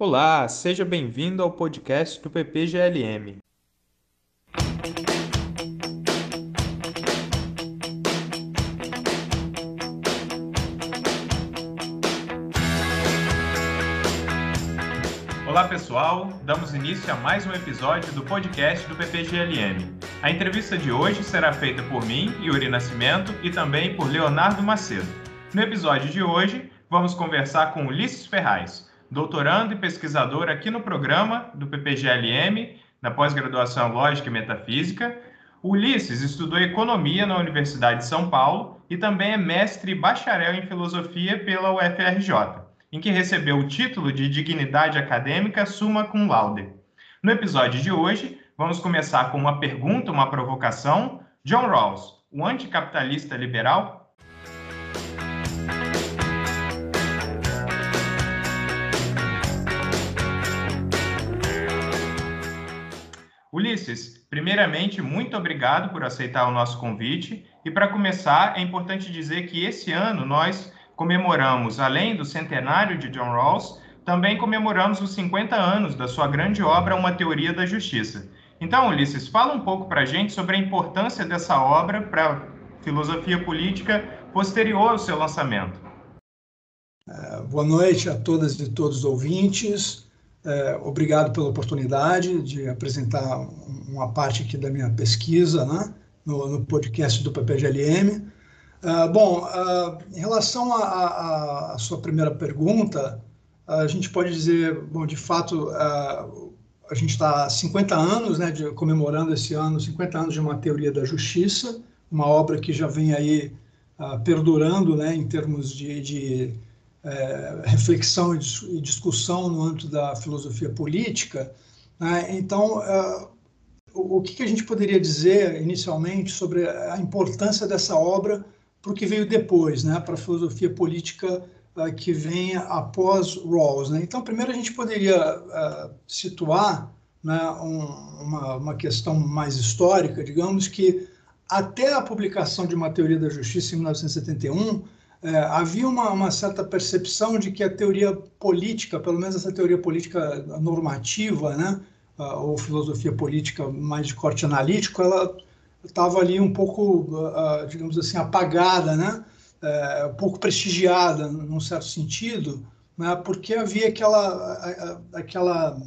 Olá, seja bem-vindo ao podcast do PPGLM. Olá pessoal, damos início a mais um episódio do podcast do PPGLM. A entrevista de hoje será feita por mim, Yuri Nascimento, e também por Leonardo Macedo. No episódio de hoje, vamos conversar com Ulisses Ferraz, doutorando e pesquisador aqui no programa do PPGLM, na pós-graduação Lógica e Metafísica. Ulisses estudou Economia na Universidade de São Paulo e também é mestre e bacharel em Filosofia pela UFRJ, em que recebeu o título de Dignidade Acadêmica Summa Cum Laude. No episódio de hoje, vamos começar com uma pergunta, uma provocação. John Rawls, o anticapitalista liberal, Ulisses, primeiramente, muito obrigado por aceitar o nosso convite. E para começar, é importante dizer que esse ano nós comemoramos, além do centenário de John Rawls, também comemoramos os 50 anos da sua grande obra Uma Teoria da Justiça. Então, Ulisses, fala um pouco para a gente sobre a importância dessa obra para a filosofia política posterior ao seu lançamento. Uh, boa noite a todas e todos os ouvintes. É, obrigado pela oportunidade de apresentar uma parte aqui da minha pesquisa né, no, no podcast do PPGLM. Uh, bom, uh, em relação à sua primeira pergunta, a gente pode dizer, bom, de fato, uh, a gente está há 50 anos, né, de, comemorando esse ano, 50 anos de uma teoria da justiça, uma obra que já vem aí perdurando, né, em termos de, de é, reflexão e discussão no âmbito da filosofia política. Né? Então, é, o, que, que a gente poderia dizer inicialmente sobre a importância dessa obra para o que veio depois, né? para a filosofia política uh, que vem após Rawls. Né? Então, primeiro a gente poderia uh, situar né, um, uma, uma questão mais histórica, digamos que até a publicação de uma teoria da justiça em 1971, é, havia uma, uma, certa percepção de que a teoria política, pelo menos essa teoria política normativa, né, ou filosofia política mais de corte analítico, ela estava ali um pouco, digamos assim, apagada, né, é, um pouco prestigiada, num certo sentido, né, porque havia aquela, aquela,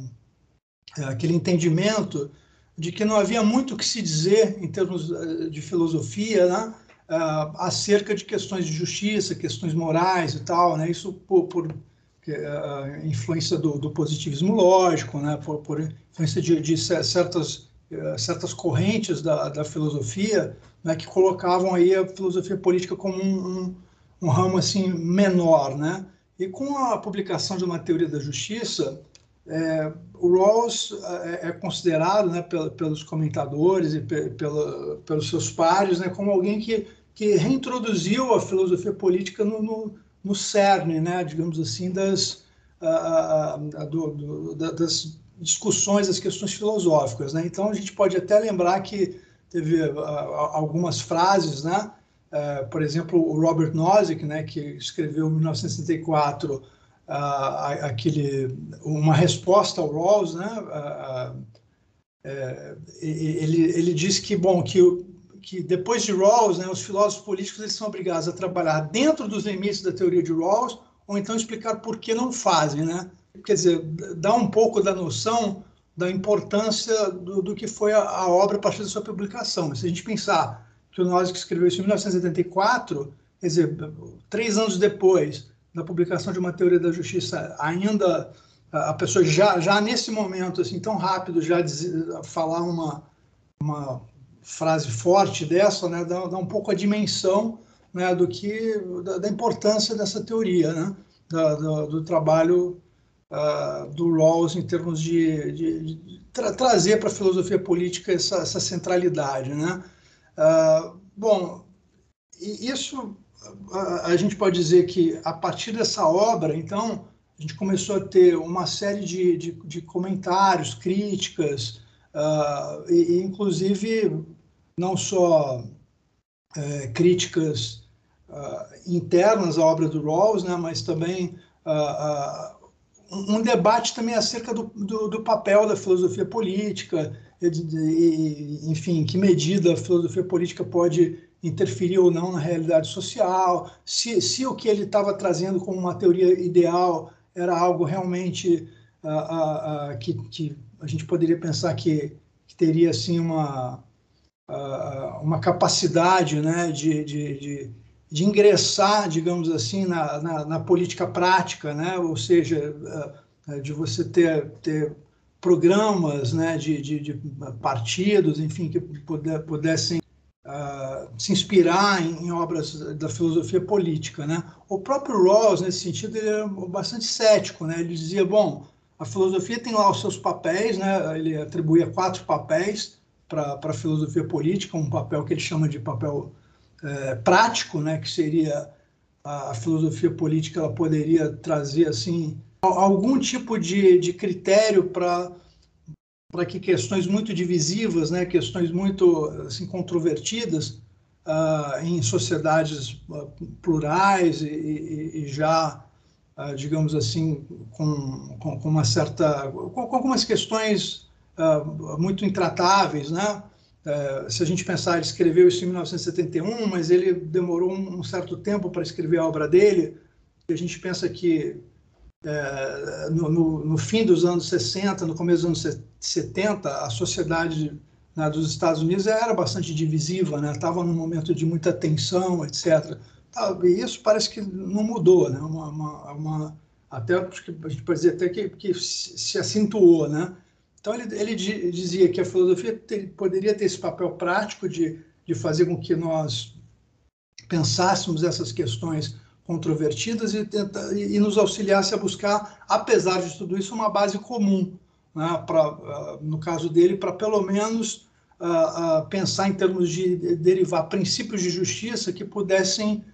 é, aquele entendimento de que não havia muito o que se dizer em termos é, de filosofia, né, uh, acerca de questões de justiça, questões morais e tal, né? Isso por, por uh, influência do, do, positivismo lógico, né? Por, por influência de, de certas uh, certas correntes da, da filosofia, né? Que colocavam aí a filosofia política como um, um, um ramo assim menor, né? E com a publicação de uma teoria da justiça, é, o Rawls é, é considerado né, pelos comentadores e pela, pelos seus pares né, como alguém que que reintroduziu a filosofia política no, no, no cerne, né, digamos assim, das, a, a, do, do, das discussões, das questões filosóficas. Né? Então, a gente pode até lembrar que teve algumas frases, né? Uh, por exemplo, o Robert Nozick, né, que escreveu em 1964 uh, aquele, uma resposta ao Rawls, né, uh, ele, ele diz que, bom, que que depois de Rawls, né, os filósofos políticos eles são obrigados a trabalhar dentro dos limites da teoria de Rawls ou então explicar por que não fazem, né? Quer dizer, dá um pouco da noção da importância do, do que foi a, a, obra a partir da sua publicação. Se a gente pensar que o Nozick escreveu isso em 1974, quer dizer, três anos depois da publicação de uma teoria da justiça, ainda a pessoa já, já nesse momento, assim, tão rápido, já dizer, falar uma, uma frase forte dessa, né, dá, dá um pouco a dimensão né, do que da, da, importância dessa teoria, né, da, do, do, trabalho uh, do Rawls em termos de, de, de tra trazer para a filosofia política essa, essa centralidade, né. Uh, bom, isso a, a gente pode dizer que a partir dessa obra, então, a gente começou a ter uma série de, de, de comentários, críticas, Uh, e, inclusive, não só é, críticas uh, internas à obra do Rawls, né, mas também uh, um debate também acerca do, do, do papel da filosofia política, e, e, enfim, que medida a filosofia política pode interferir ou não na realidade social, se, se o que ele estava trazendo como uma teoria ideal era algo realmente uh, uh, uh, que, que, a gente poderia pensar que, que teria assim uma, uma capacidade né, de, de, de, de, ingressar, digamos assim, na, na, na, política prática, né, ou seja, de você ter, ter programas né, de, de, de partidos, enfim, que pudessem uh, se inspirar em, em, obras da filosofia política. Né? O próprio Rawls, nesse sentido, ele era bastante cético. Né? Ele dizia, bom, a filosofia tem lá os seus papéis, né? ele atribuía quatro papéis para a filosofia política, um papel que ele chama de papel é, prático, né? que seria a, filosofia política, ela poderia trazer assim algum tipo de, de critério para para que questões muito divisivas, né, questões muito assim, controvertidas uh, em sociedades uh, plurais e, e, e já, uh, digamos assim, com, com, com, uma certa, com, com algumas questões muito intratáveis, né? Eh, se a gente pensar, ele escreveu isso em 1971, mas ele demorou um, certo tempo para escrever a obra dele. E a gente pensa que é, no, fim dos anos 60, no começo dos anos 70, a sociedade né, dos Estados Unidos era bastante divisiva, né? Estava num momento de muita tensão, etc. Tá, e isso parece que não mudou, né? Uma, uma, uma até a gente pode dizer até que, que se acentuou, né? Então ele, ele dizia que a filosofia ter, poderia ter esse papel prático de, de fazer com que nós pensássemos essas questões controvertidas e, tenta, e, nos auxiliasse a buscar, apesar de tudo isso, uma base comum, né, pra, uh, no caso dele, para pelo menos uh, uh, pensar em termos de derivar princípios de justiça que pudessem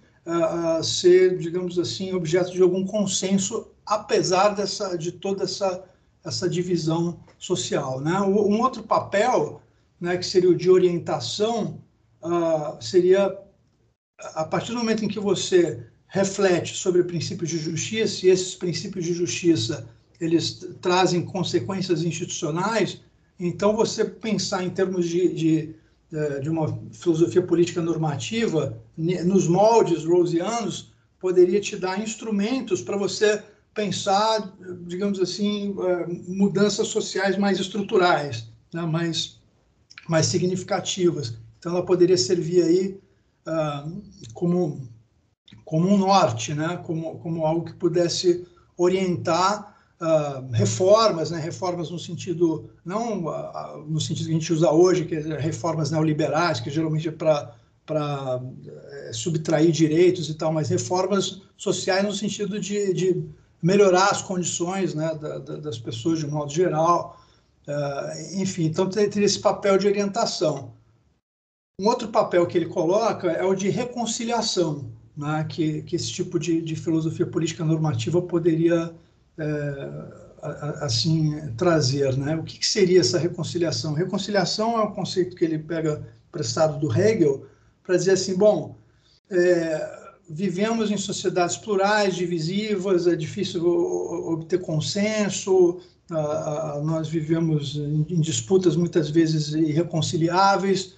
ser, digamos assim, objeto de algum consenso, apesar dessa, de toda essa, essa divisão social. Né? Um outro papel, né, que seria o de orientação, seria a partir do momento em que você reflete sobre princípios de justiça e esses princípios de justiça eles trazem consequências institucionais, então você pensar em termos de, de, de uma filosofia política normativa, nos moldes rosianos, poderia te dar instrumentos para você pensar, digamos assim, é, mudanças sociais mais estruturais, né, mais, mais significativas. Então, ela poderia servir aí uh, como como um norte, né? como, como algo que pudesse orientar uh, reformas, né? reformas no sentido, não uh, no sentido que a gente usa hoje, que é reformas neoliberais, que geralmente é para para é, subtrair direitos e tal, mas reformas sociais no sentido de, de melhorar as condições né, da, da, das pessoas de um modo geral. Uh, enfim, então teria esse papel de orientação. Um outro papel que ele coloca é o de reconciliação né, que, que esse tipo de, de filosofia política normativa poderia é, assim trazer, né? O que, que, seria essa reconciliação? Reconciliação é um conceito que ele pega prestado do Hegel para dizer assim, bom, é, vivemos em sociedades plurais, divisivas, é difícil obter consenso, nós vivemos em, disputas muitas vezes irreconciliáveis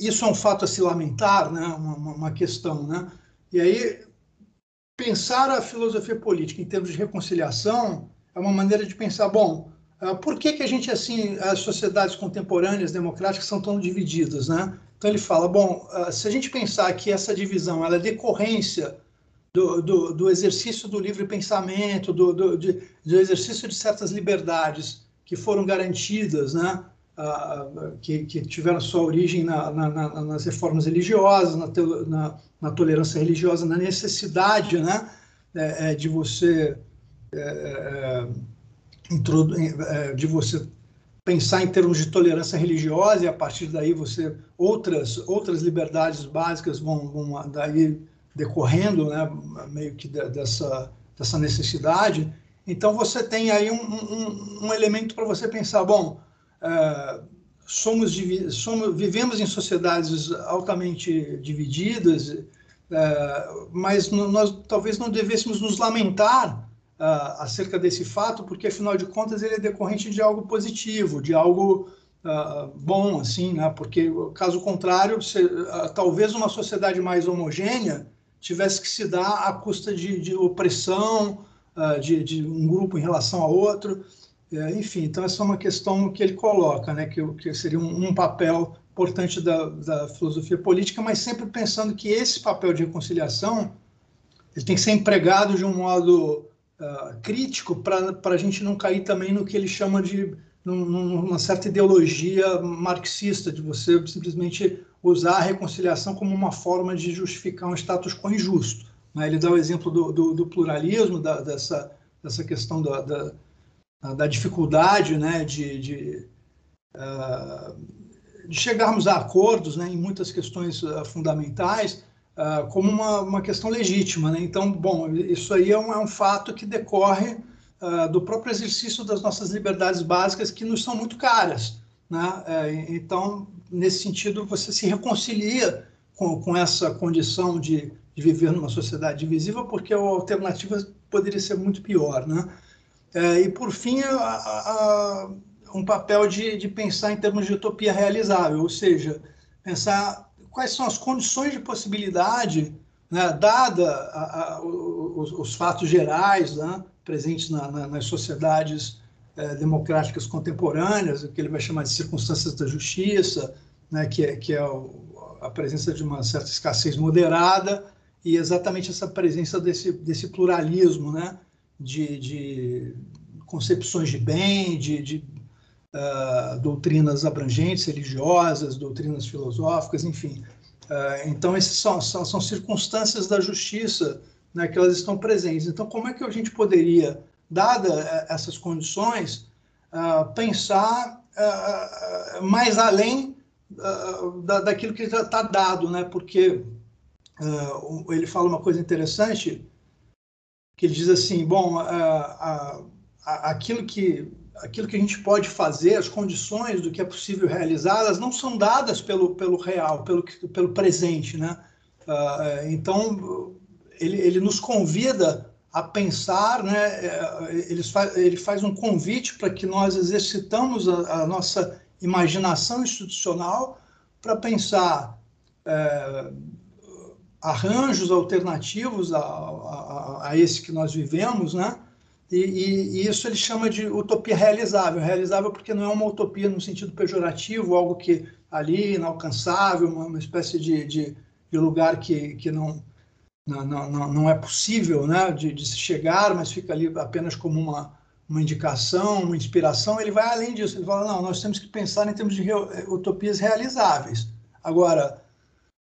isso é um fato a se lamentar, né? uma, questão. Né? E aí, pensar a filosofia política em termos de reconciliação é uma maneira de pensar, bom, por que, que a gente, assim, as sociedades contemporâneas democráticas são tão divididas, né? Então ele fala, bom, uh, se a gente pensar que essa divisão ela é decorrência do, do, do exercício do livre pensamento, do, do, de, do exercício de certas liberdades que foram garantidas, né? que, que, tiveram sua origem na, na, na, nas reformas religiosas, na, tolerância religiosa, na necessidade né, é, é de você é, é, de você pensar em termos de tolerância religiosa e a partir daí você outras outras liberdades básicas vão, vão daí decorrendo né, meio que dessa dessa necessidade. Então você tem aí um, um, um elemento para você pensar bom Uh, somos, somos, vivemos em sociedades altamente divididas, uh, mas nós talvez não devêssemos nos lamentar uh, acerca desse fato, porque afinal de contas ele é decorrente de algo positivo, de algo uh, bom, assim, né? Porque caso contrário, se, uh, talvez uma sociedade mais homogênea tivesse que se dar à custa de, de opressão de, de, um grupo em relação a outro, é, enfim. Então essa é uma questão que ele coloca, né? Que, que seria um, um papel importante da, da filosofia política, mas sempre pensando que esse papel de reconciliação ele tem que ser empregado de um modo uh, crítico para a gente não cair também no que ele chama de numa certa ideologia marxista, de você simplesmente usar a reconciliação como uma forma de justificar um status quo injusto. Né? Ele dá o exemplo do, do, do pluralismo, da, dessa, dessa questão da, da, da dificuldade né? de, de, uh, de, chegarmos a acordos né? em muitas questões uh, fundamentais, uh, como uma, uma questão legítima. Né? Então, bom, isso aí é um, é um fato que decorre uh, do próprio exercício das nossas liberdades básicas que nos são muito caras. Né? Uh, então, nesse sentido, você se reconcilia com, com essa condição de, de, viver numa sociedade divisível, porque a alternativa poderia ser muito pior. Né? Uh, e, por fim, a, a, um papel de, de pensar em termos de utopia realizável, ou seja, pensar quais são as condições de possibilidade, né, dada a, a, os, os, fatos gerais, né, presentes na, na, nas sociedades é, democráticas contemporâneas, o que ele vai chamar de circunstâncias da justiça, né, que é, que é o, a presença de uma certa escassez moderada e exatamente essa presença desse, desse pluralismo né, de, de concepções de bem, de, de uh, doutrinas abrangentes, religiosas, doutrinas filosóficas, enfim. Uh, então, essas são, são, são circunstâncias da justiça né, que elas estão presentes. Então, como é que a gente poderia, dada eh, essas condições, uh, pensar mais além da, daquilo que já está dado, né? Porque ele fala uma coisa interessante, que ele diz assim, bom, aquilo que aquilo que a gente pode fazer, as condições do que é possível realizar, elas não são dadas pelo, pelo real, pelo, pelo presente, né? então, ele, ele nos convida a pensar, né? É, ele, faz, ele faz um convite para que nós exercitamos a, a nossa imaginação institucional para pensar é, arranjos alternativos a, a, a, esse que nós vivemos, né? E, e, e, isso ele chama de utopia realizável. Realizável porque não é uma utopia no sentido pejorativo, algo que ali inalcançável, uma, uma espécie de, de, de lugar que, que não, não, não, não é possível né, de, de chegar, mas fica ali apenas como uma, uma indicação, uma inspiração, ele vai além disso. Ele fala, não, nós temos que pensar em termos de utopias realizáveis. Agora,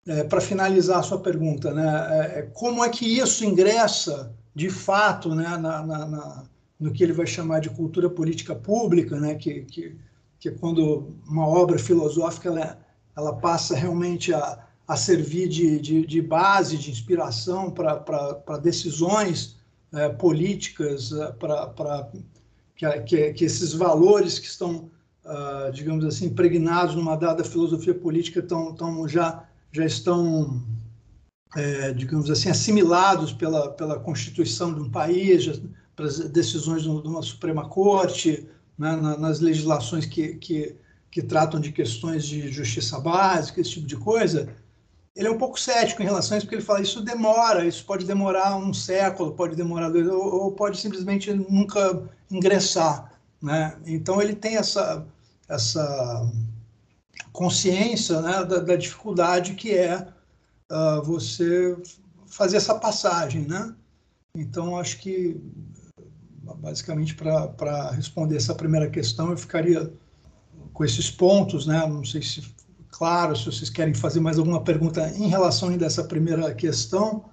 é, para finalizar a sua pergunta, né, é, é, como é que isso ingressa, de fato, né, na, na, na, no que ele vai chamar de cultura política pública, né, que, que, que é quando uma obra filosófica ela, ela passa realmente a, a servir de, de, de base, de inspiração para decisões é, políticas, é, para que, que, que, esses valores que estão, uh, digamos assim, impregnados numa dada filosofia política tão, tão já, já estão, é, digamos assim, assimilados pela, pela Constituição de um país, já, para as decisões de uma Suprema Corte, né, nas legislações que, que, que tratam de questões de justiça básica, esse tipo de coisa, ele é um pouco cético em relação a isso, porque ele fala isso demora, isso pode demorar um século, pode demorar dois, ou, ou pode simplesmente nunca ingressar, né? Então ele tem essa essa consciência né, da, da dificuldade que é uh, você fazer essa passagem, né? Então acho que basicamente para responder essa primeira questão eu ficaria com esses pontos, né? Não sei se claro, se vocês querem fazer mais alguma pergunta em relação ainda a essa primeira questão.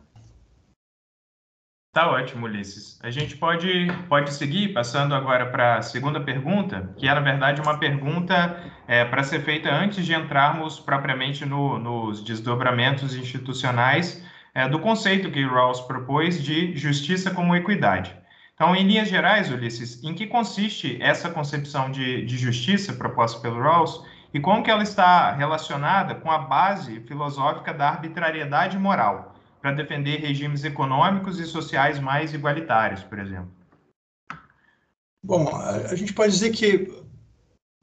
Tá ótimo, Ulisses. A gente pode, pode seguir passando agora para a segunda pergunta, que é, na verdade, uma pergunta é, para ser feita antes de entrarmos propriamente no, nos desdobramentos institucionais é, do conceito que Rawls propôs de justiça como equidade. Então, em linhas gerais, Ulisses, em que consiste essa concepção de, de justiça proposta pelo Rawls e como que ela está relacionada com a base filosófica da arbitrariedade moral, para defender regimes econômicos e sociais mais igualitários, por exemplo. Bom, a, gente pode dizer que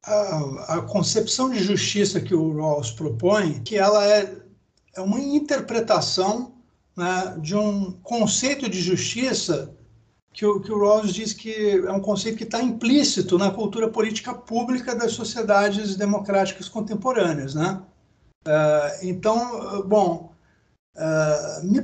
a, a, concepção de justiça que o Rawls propõe, que ela é, é uma interpretação né, de um conceito de justiça que o, que o Rawls diz que é um conceito que está implícito na cultura política pública das sociedades democráticas contemporâneas, né? Uh, então, bom, uh, me,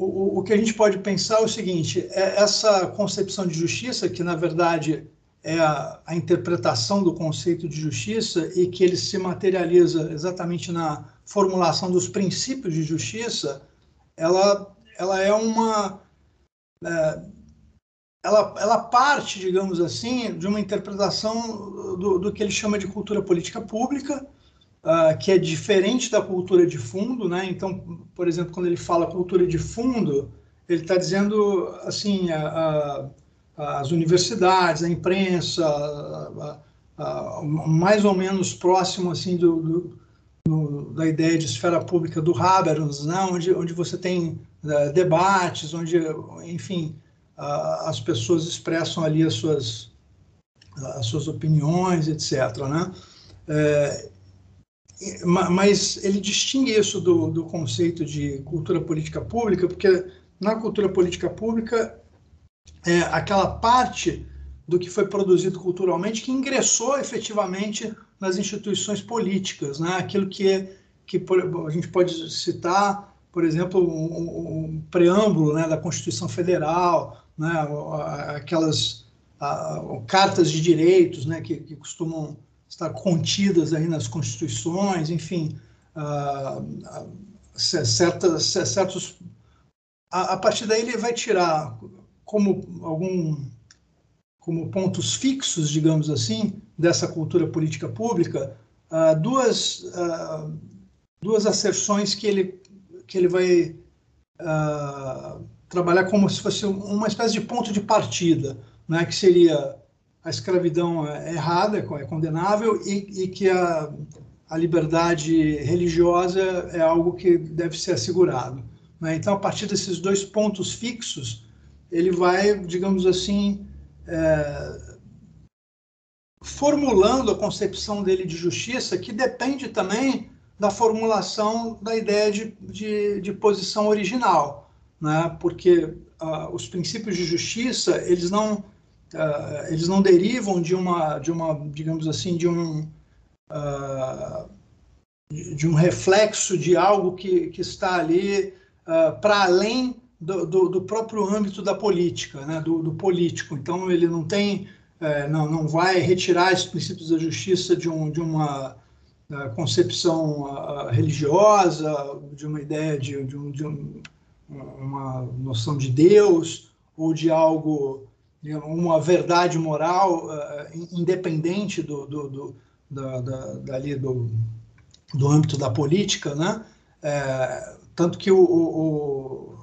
o, o, que a gente pode pensar é o seguinte: é essa concepção de justiça, que na verdade é a, a, interpretação do conceito de justiça e que ele se materializa exatamente na formulação dos princípios de justiça, ela, ela é uma. É, ela, ela parte, digamos assim, de uma interpretação do, do que ele chama de cultura política pública, uh, que é diferente da cultura de fundo, né? Então, por exemplo, quando ele fala cultura de fundo, ele está dizendo assim a, a, as universidades, a imprensa, a, mais ou menos próximo assim do, do, da ideia de esfera pública do Habermas, né? Onde onde você tem uh, debates, onde, enfim, uh, as pessoas expressam ali as suas as suas opiniões, etc. Né? É, mas ele distingue isso do, do conceito de cultura política pública, porque na cultura política pública é aquela parte do que foi produzido culturalmente que ingressou efetivamente nas instituições políticas, né? Aquilo que é, que a gente pode citar, por exemplo, um, um preâmbulo né, da Constituição Federal, né? Aquelas a, cartas de direitos, né? Que, que costumam estar contidas aí nas constituições, enfim, uh, certas, certos. A, a, partir daí ele vai tirar como algum como pontos fixos, digamos assim, dessa cultura política pública, uh, duas uh, duas asserções que ele que ele vai trabalhar como se fosse uma espécie de ponto de partida, né, que seria a escravidão é errada, é condenável, e, e que a, a liberdade religiosa é algo que deve ser assegurado. Né? Então, a partir desses dois pontos fixos, ele vai, digamos assim, é, formulando a concepção dele de justiça, que depende também da formulação da ideia de, de, de posição original, né? porque uh, os princípios de justiça, eles não uh, eles não derivam de uma, de uma, digamos assim, de um uh, de um reflexo de algo que, que está ali uh, para além do, do, do, próprio âmbito da política, né, do, do político. Então ele não tem, uh, não, não vai retirar os princípios da justiça de, um, de uma concepção religiosa, de uma ideia de, de, um, de um, uma noção de Deus ou de algo uma verdade moral uh, independente do, do, do da, da, dali do, do âmbito da política, né? É, tanto que o, o,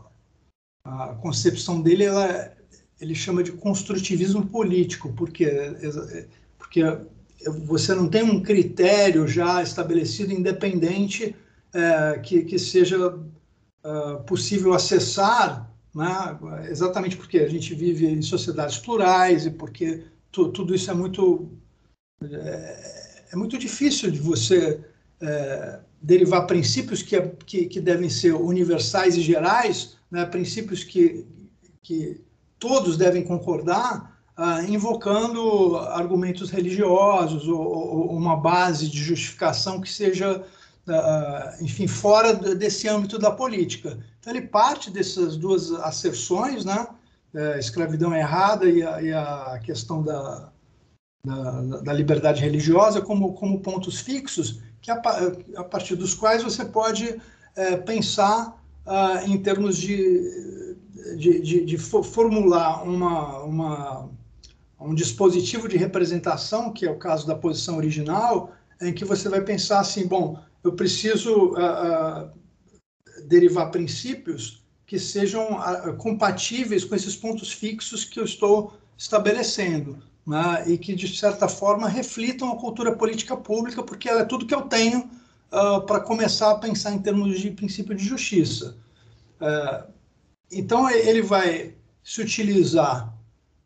a concepção dele ela, ele chama de construtivismo político, porque porque você não tem um critério já estabelecido independente é, que, que seja uh, possível acessar né? exatamente porque a gente vive em sociedades plurais e porque tu, tudo isso é muito é, é, muito difícil de você é, derivar princípios que, que, que, devem ser universais e gerais, né? princípios que, que todos devem concordar, ah, invocando argumentos religiosos ou, ou, uma base de justificação que seja, ah, enfim, fora desse âmbito da política. Então, ele parte dessas duas asserções, né? É, escravidão errada e a, e a questão da, da, da, liberdade religiosa como, como pontos fixos, que a, a partir dos quais você pode é, pensar ah, em termos de, de, de, de formular uma, uma, um dispositivo de representação, que é o caso da posição original, em que você vai pensar assim, bom, eu preciso ah, ah derivar princípios que sejam ah, compatíveis com esses pontos fixos que eu estou estabelecendo, né? e que, de certa forma, reflitam a cultura política pública, porque ela é tudo que eu tenho uh, para começar a pensar em termos de princípio de justiça. Uh, então, ele vai se utilizar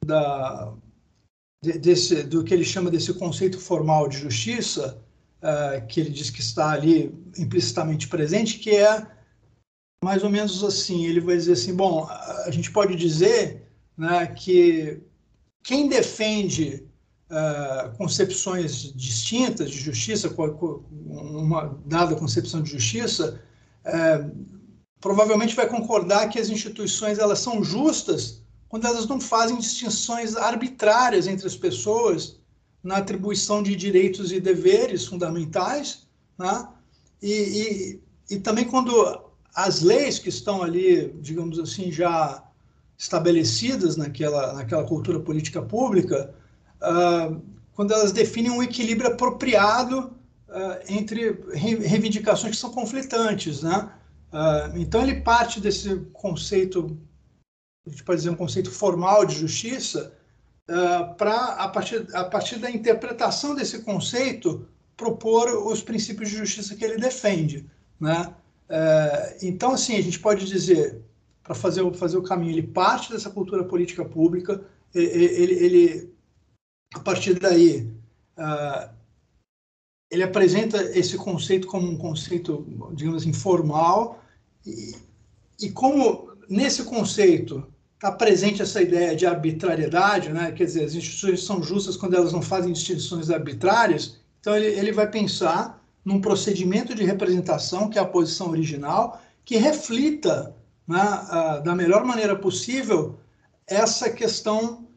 da, desse, do que ele chama desse conceito formal de justiça, uh, que ele diz que está ali implicitamente presente, que é mais ou menos assim, ele vai dizer assim, bom, a gente pode dizer né, que quem defende uh, concepções distintas de justiça, uma dada concepção de justiça, uh, provavelmente vai concordar que as instituições elas são justas quando elas não fazem distinções arbitrárias entre as pessoas na atribuição de direitos e deveres fundamentais, né? e, e, e também quando as leis que estão ali, digamos assim, já estabelecidas naquela, naquela cultura política pública, uh, quando elas definem um equilíbrio apropriado uh, entre reivindicações que são conflitantes, né? Uh, então ele parte desse conceito, a gente pode dizer um conceito formal de justiça, para a partir, a partir da interpretação desse conceito propor os princípios de justiça que ele defende, né? É, então, assim, a gente pode dizer, para fazer, fazer o caminho, ele parte dessa cultura política pública, ele, ele a partir daí, uh, ele apresenta esse conceito como um conceito, digamos assim, formal, e, e como nesse conceito está presente essa ideia de arbitrariedade, né? quer dizer, as instituições são justas quando elas não fazem distinções arbitrárias, então ele, ele vai pensar num procedimento de representação, que é a posição original, que reflita né, da melhor maneira possível essa questão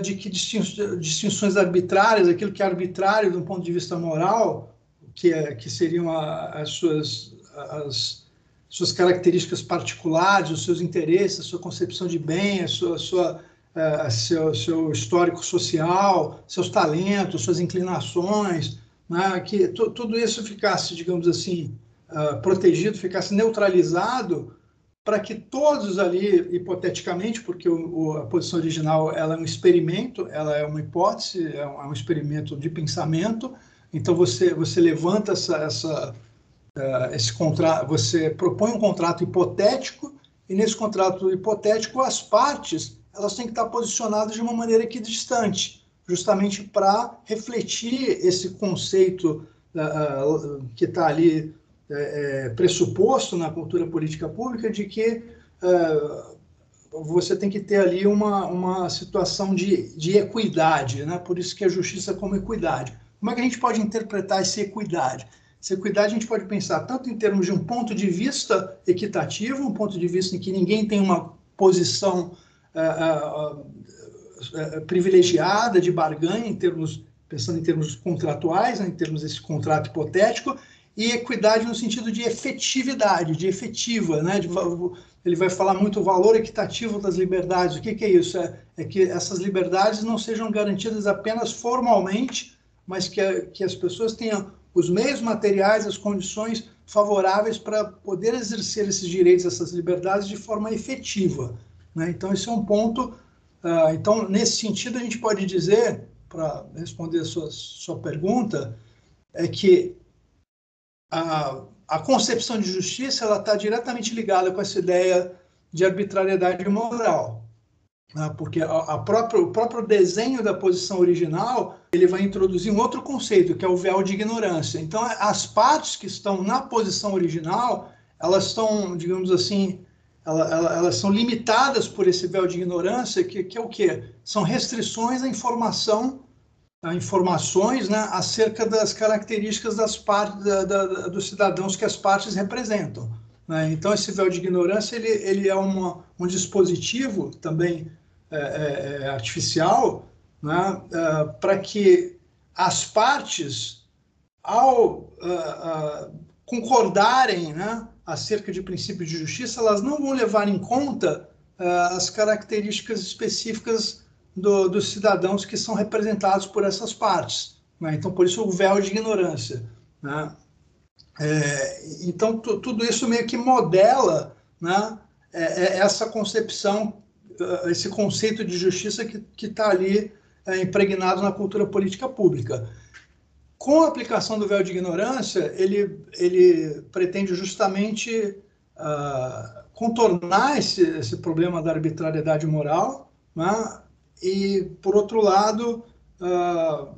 de que distinções arbitrárias, aquilo que é arbitrário do ponto de vista moral, que, é, que seriam as suas, as suas características particulares, os seus interesses, a sua concepção de bem, a sua, a sua a seu, seu histórico social, seus talentos, suas inclinações, né, que tudo isso ficasse, digamos assim, uh, protegido, ficasse neutralizado, para que todos ali, hipoteticamente, porque o, o, a posição original ela é um experimento, ela é uma hipótese, é um, é um experimento de pensamento, então você, você levanta essa, essa, uh, esse contrato, você propõe um contrato hipotético, e nesse contrato hipotético as partes elas têm que estar posicionadas de uma maneira equidistante justamente para refletir esse conceito uh, que está ali uh, pressuposto na cultura política pública de que uh, você tem que ter ali uma, uma situação de, de equidade, né? por isso que a justiça como equidade. Como é que a gente pode interpretar essa equidade? Essa equidade a gente pode pensar tanto em termos de um ponto de vista equitativo, um ponto de vista em que ninguém tem uma posição uh, uh, privilegiada de barganha em termos pensando em termos contratuais, né, em termos desse contrato hipotético, e equidade no sentido de efetividade, de efetiva, né? De, ele vai falar muito o valor equitativo das liberdades. O que, que é isso? É, é, que essas liberdades não sejam garantidas apenas formalmente, mas que, a, que as pessoas tenham os meios materiais, as condições favoráveis para poder exercer esses direitos, essas liberdades de forma efetiva. Né? Então, esse é um ponto ah, então, nesse sentido, a gente pode dizer, para responder a sua, sua pergunta, é que a, a concepção de justiça ela está diretamente ligada com essa ideia de arbitrariedade moral, né? porque a, a o próprio desenho da posição original ele vai introduzir um outro conceito que é o véu de ignorância. Então, as partes que estão na posição original elas estão, digamos assim, ela, ela, elas são limitadas por esse véu de ignorância, que, que é o quê? São restrições à informação, a informações né, acerca das características das partes, da, da, dos cidadãos que as partes representam. Né? Então, esse véu de ignorância ele, ele é uma, um dispositivo também é, é, é artificial né, é, para que as partes, ao uh, uh, concordarem né, acerca de princípios de justiça, elas não vão levar em conta uh, as características específicas do, dos cidadãos que são representados por essas partes. Né? Então, por isso o véu de ignorância. Né? É, então, tudo isso meio que modela né, é, é essa concepção, uh, esse conceito de justiça que está ali é, impregnado na cultura política pública com a aplicação do véu de ignorância, ele, ele pretende justamente uh, contornar esse, esse problema da arbitrariedade moral, né? e, por outro lado, uh,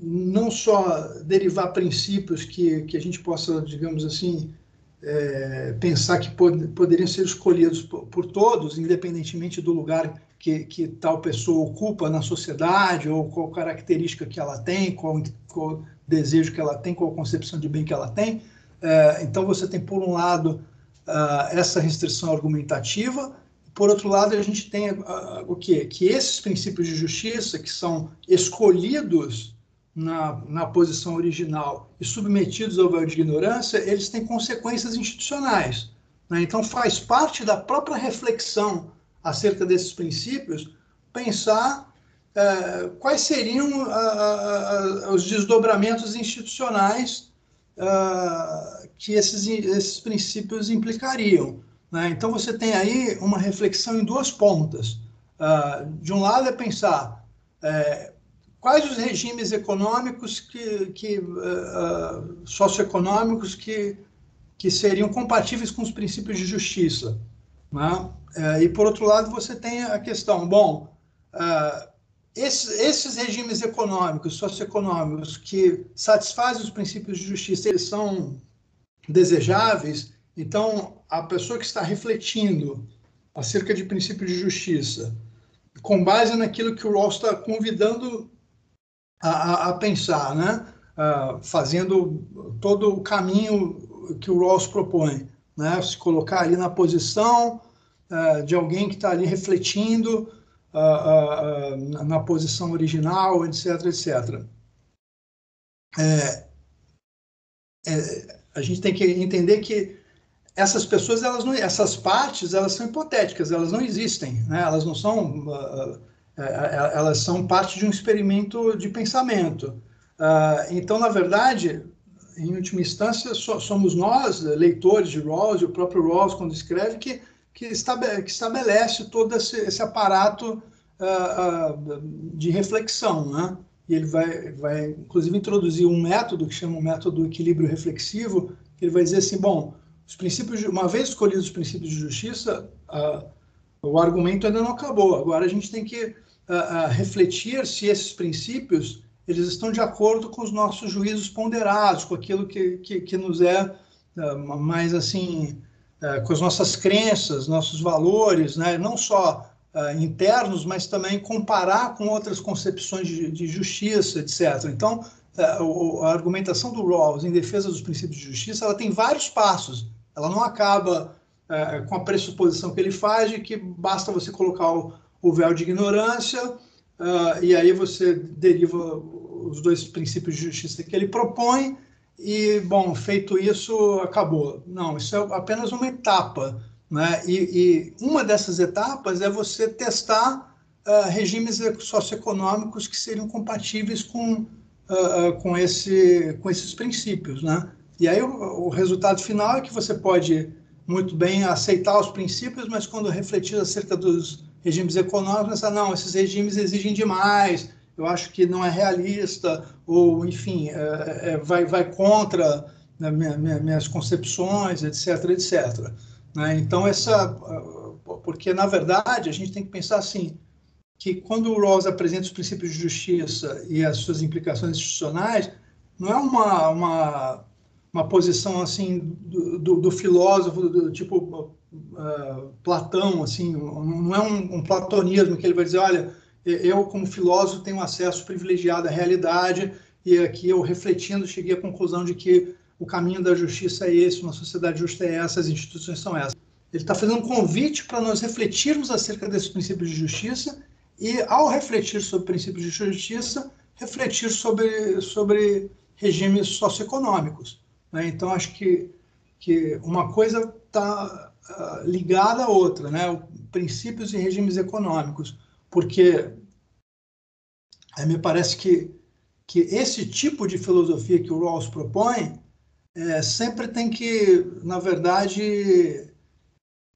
não só derivar princípios que, que a gente possa, digamos assim, é, pensar que pod poderiam ser escolhidos por, por, todos, independentemente do lugar que, que, tal pessoa ocupa na sociedade, ou qual característica que ela tem, qual, qual desejo que ela tem, qual concepção de bem que ela tem. É, então, você tem, por um lado, uh, essa restrição argumentativa, por outro lado, a gente tem uh, o quê? Que esses princípios de justiça, que são escolhidos na, na posição original e submetidos ao véu de ignorância, eles têm consequências institucionais. Né? Então, faz parte da própria reflexão acerca desses princípios pensar uh, quais seriam os desdobramentos institucionais uh, que esses, esses princípios implicariam. Né? Então, você tem aí uma reflexão em duas pontas. Uh, de um lado, é pensar é, quais os regimes econômicos, que, que uh, socioeconômicos, que, que seriam compatíveis com os princípios de justiça. Né? Uh, e, por outro lado, você tem a questão, bom, esses, esses regimes econômicos, socioeconômicos, que satisfazem os princípios de justiça, eles são desejáveis, então a pessoa que está refletindo acerca de princípios de justiça, com base naquilo que o Rawls está convidando a, a, pensar, né? Uh, fazendo todo o caminho que o Rawls propõe, né? se colocar ali na posição uh, de alguém que está ali refletindo uh, uh, na posição original, etc, etc. É, é, a gente tem que entender que essas pessoas, elas não, essas partes, elas são hipotéticas, elas não existem, né? Elas não são, uh, elas são parte de um experimento de pensamento. então, na verdade, em última instância, somos nós, leitores de Rawls, e o próprio Rawls, quando escreve, que que, estabelece, todo esse, esse aparato uh, uh, de reflexão, né? E ele vai, vai, inclusive, introduzir um método que chama o método do equilíbrio reflexivo, que ele vai dizer assim, bom, os princípios, de, uma vez escolhidos os princípios de justiça, uh, o argumento ainda não acabou. Agora a gente tem que refletir se esses princípios eles estão de acordo com os nossos juízos ponderados, com aquilo que, que, que nos é mais assim com as nossas crenças, nossos valores, né? não só uh, internos, mas também comparar com outras concepções de, de justiça, etc. Então, uh, a argumentação do Rawls em defesa dos princípios de justiça, ela tem vários passos. Ela não acaba uh, com a pressuposição que ele faz de que basta você colocar o, o véu de ignorância e aí você deriva os dois princípios de justiça que ele propõe e, bom, feito isso, acabou. Não, isso é apenas uma etapa. Né? E, e uma dessas etapas é você testar uh, regimes socioeconômicos que seriam compatíveis com, uh, com, esse, com esses princípios. Né? E aí o, o, resultado final é que você pode muito bem aceitar os princípios, mas quando refletir acerca dos regimes econômicos, pensar, não, esses regimes exigem demais, eu acho que não é realista, ou, enfim, é, é, vai, vai contra né, minha, minha, minhas concepções, etc, etc. Né? Então, essa. Porque, na verdade, a gente tem que pensar assim: que quando o Rawls apresenta os princípios de justiça e as suas implicações institucionais, não é uma, uma, uma posição assim do, do, do filósofo, do, tipo uh, Platão, assim, não é um, um platonismo que ele vai dizer, olha eu, como filósofo, tenho acesso privilegiado à realidade e aqui eu, refletindo, cheguei à conclusão de que o caminho da justiça é esse, uma sociedade justa é essa, as instituições são essas. Ele está fazendo um convite para nós refletirmos acerca desses princípios de justiça e, ao refletir sobre princípios de justiça, refletir sobre, sobre regimes socioeconômicos. Né? Então, acho que, que uma coisa está uh, ligada à outra, né? princípios e regimes econômicos porque é, me parece que, que esse tipo de filosofia que o Rawls propõe é, sempre tem que, na verdade,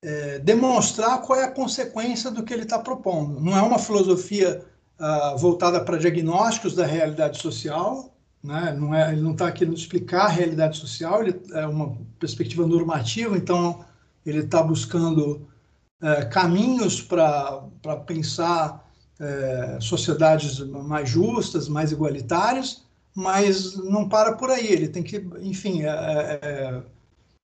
é, demonstrar qual é a consequência do que ele está propondo. Não é uma filosofia ah, voltada para diagnósticos da realidade social, né? não é, ele não está querendo explicar a realidade social, ele é uma perspectiva normativa, então ele está buscando é, caminhos para pensar é, sociedades mais justas, mais igualitárias, mas não para por aí. Ele tem que, enfim, é, é, é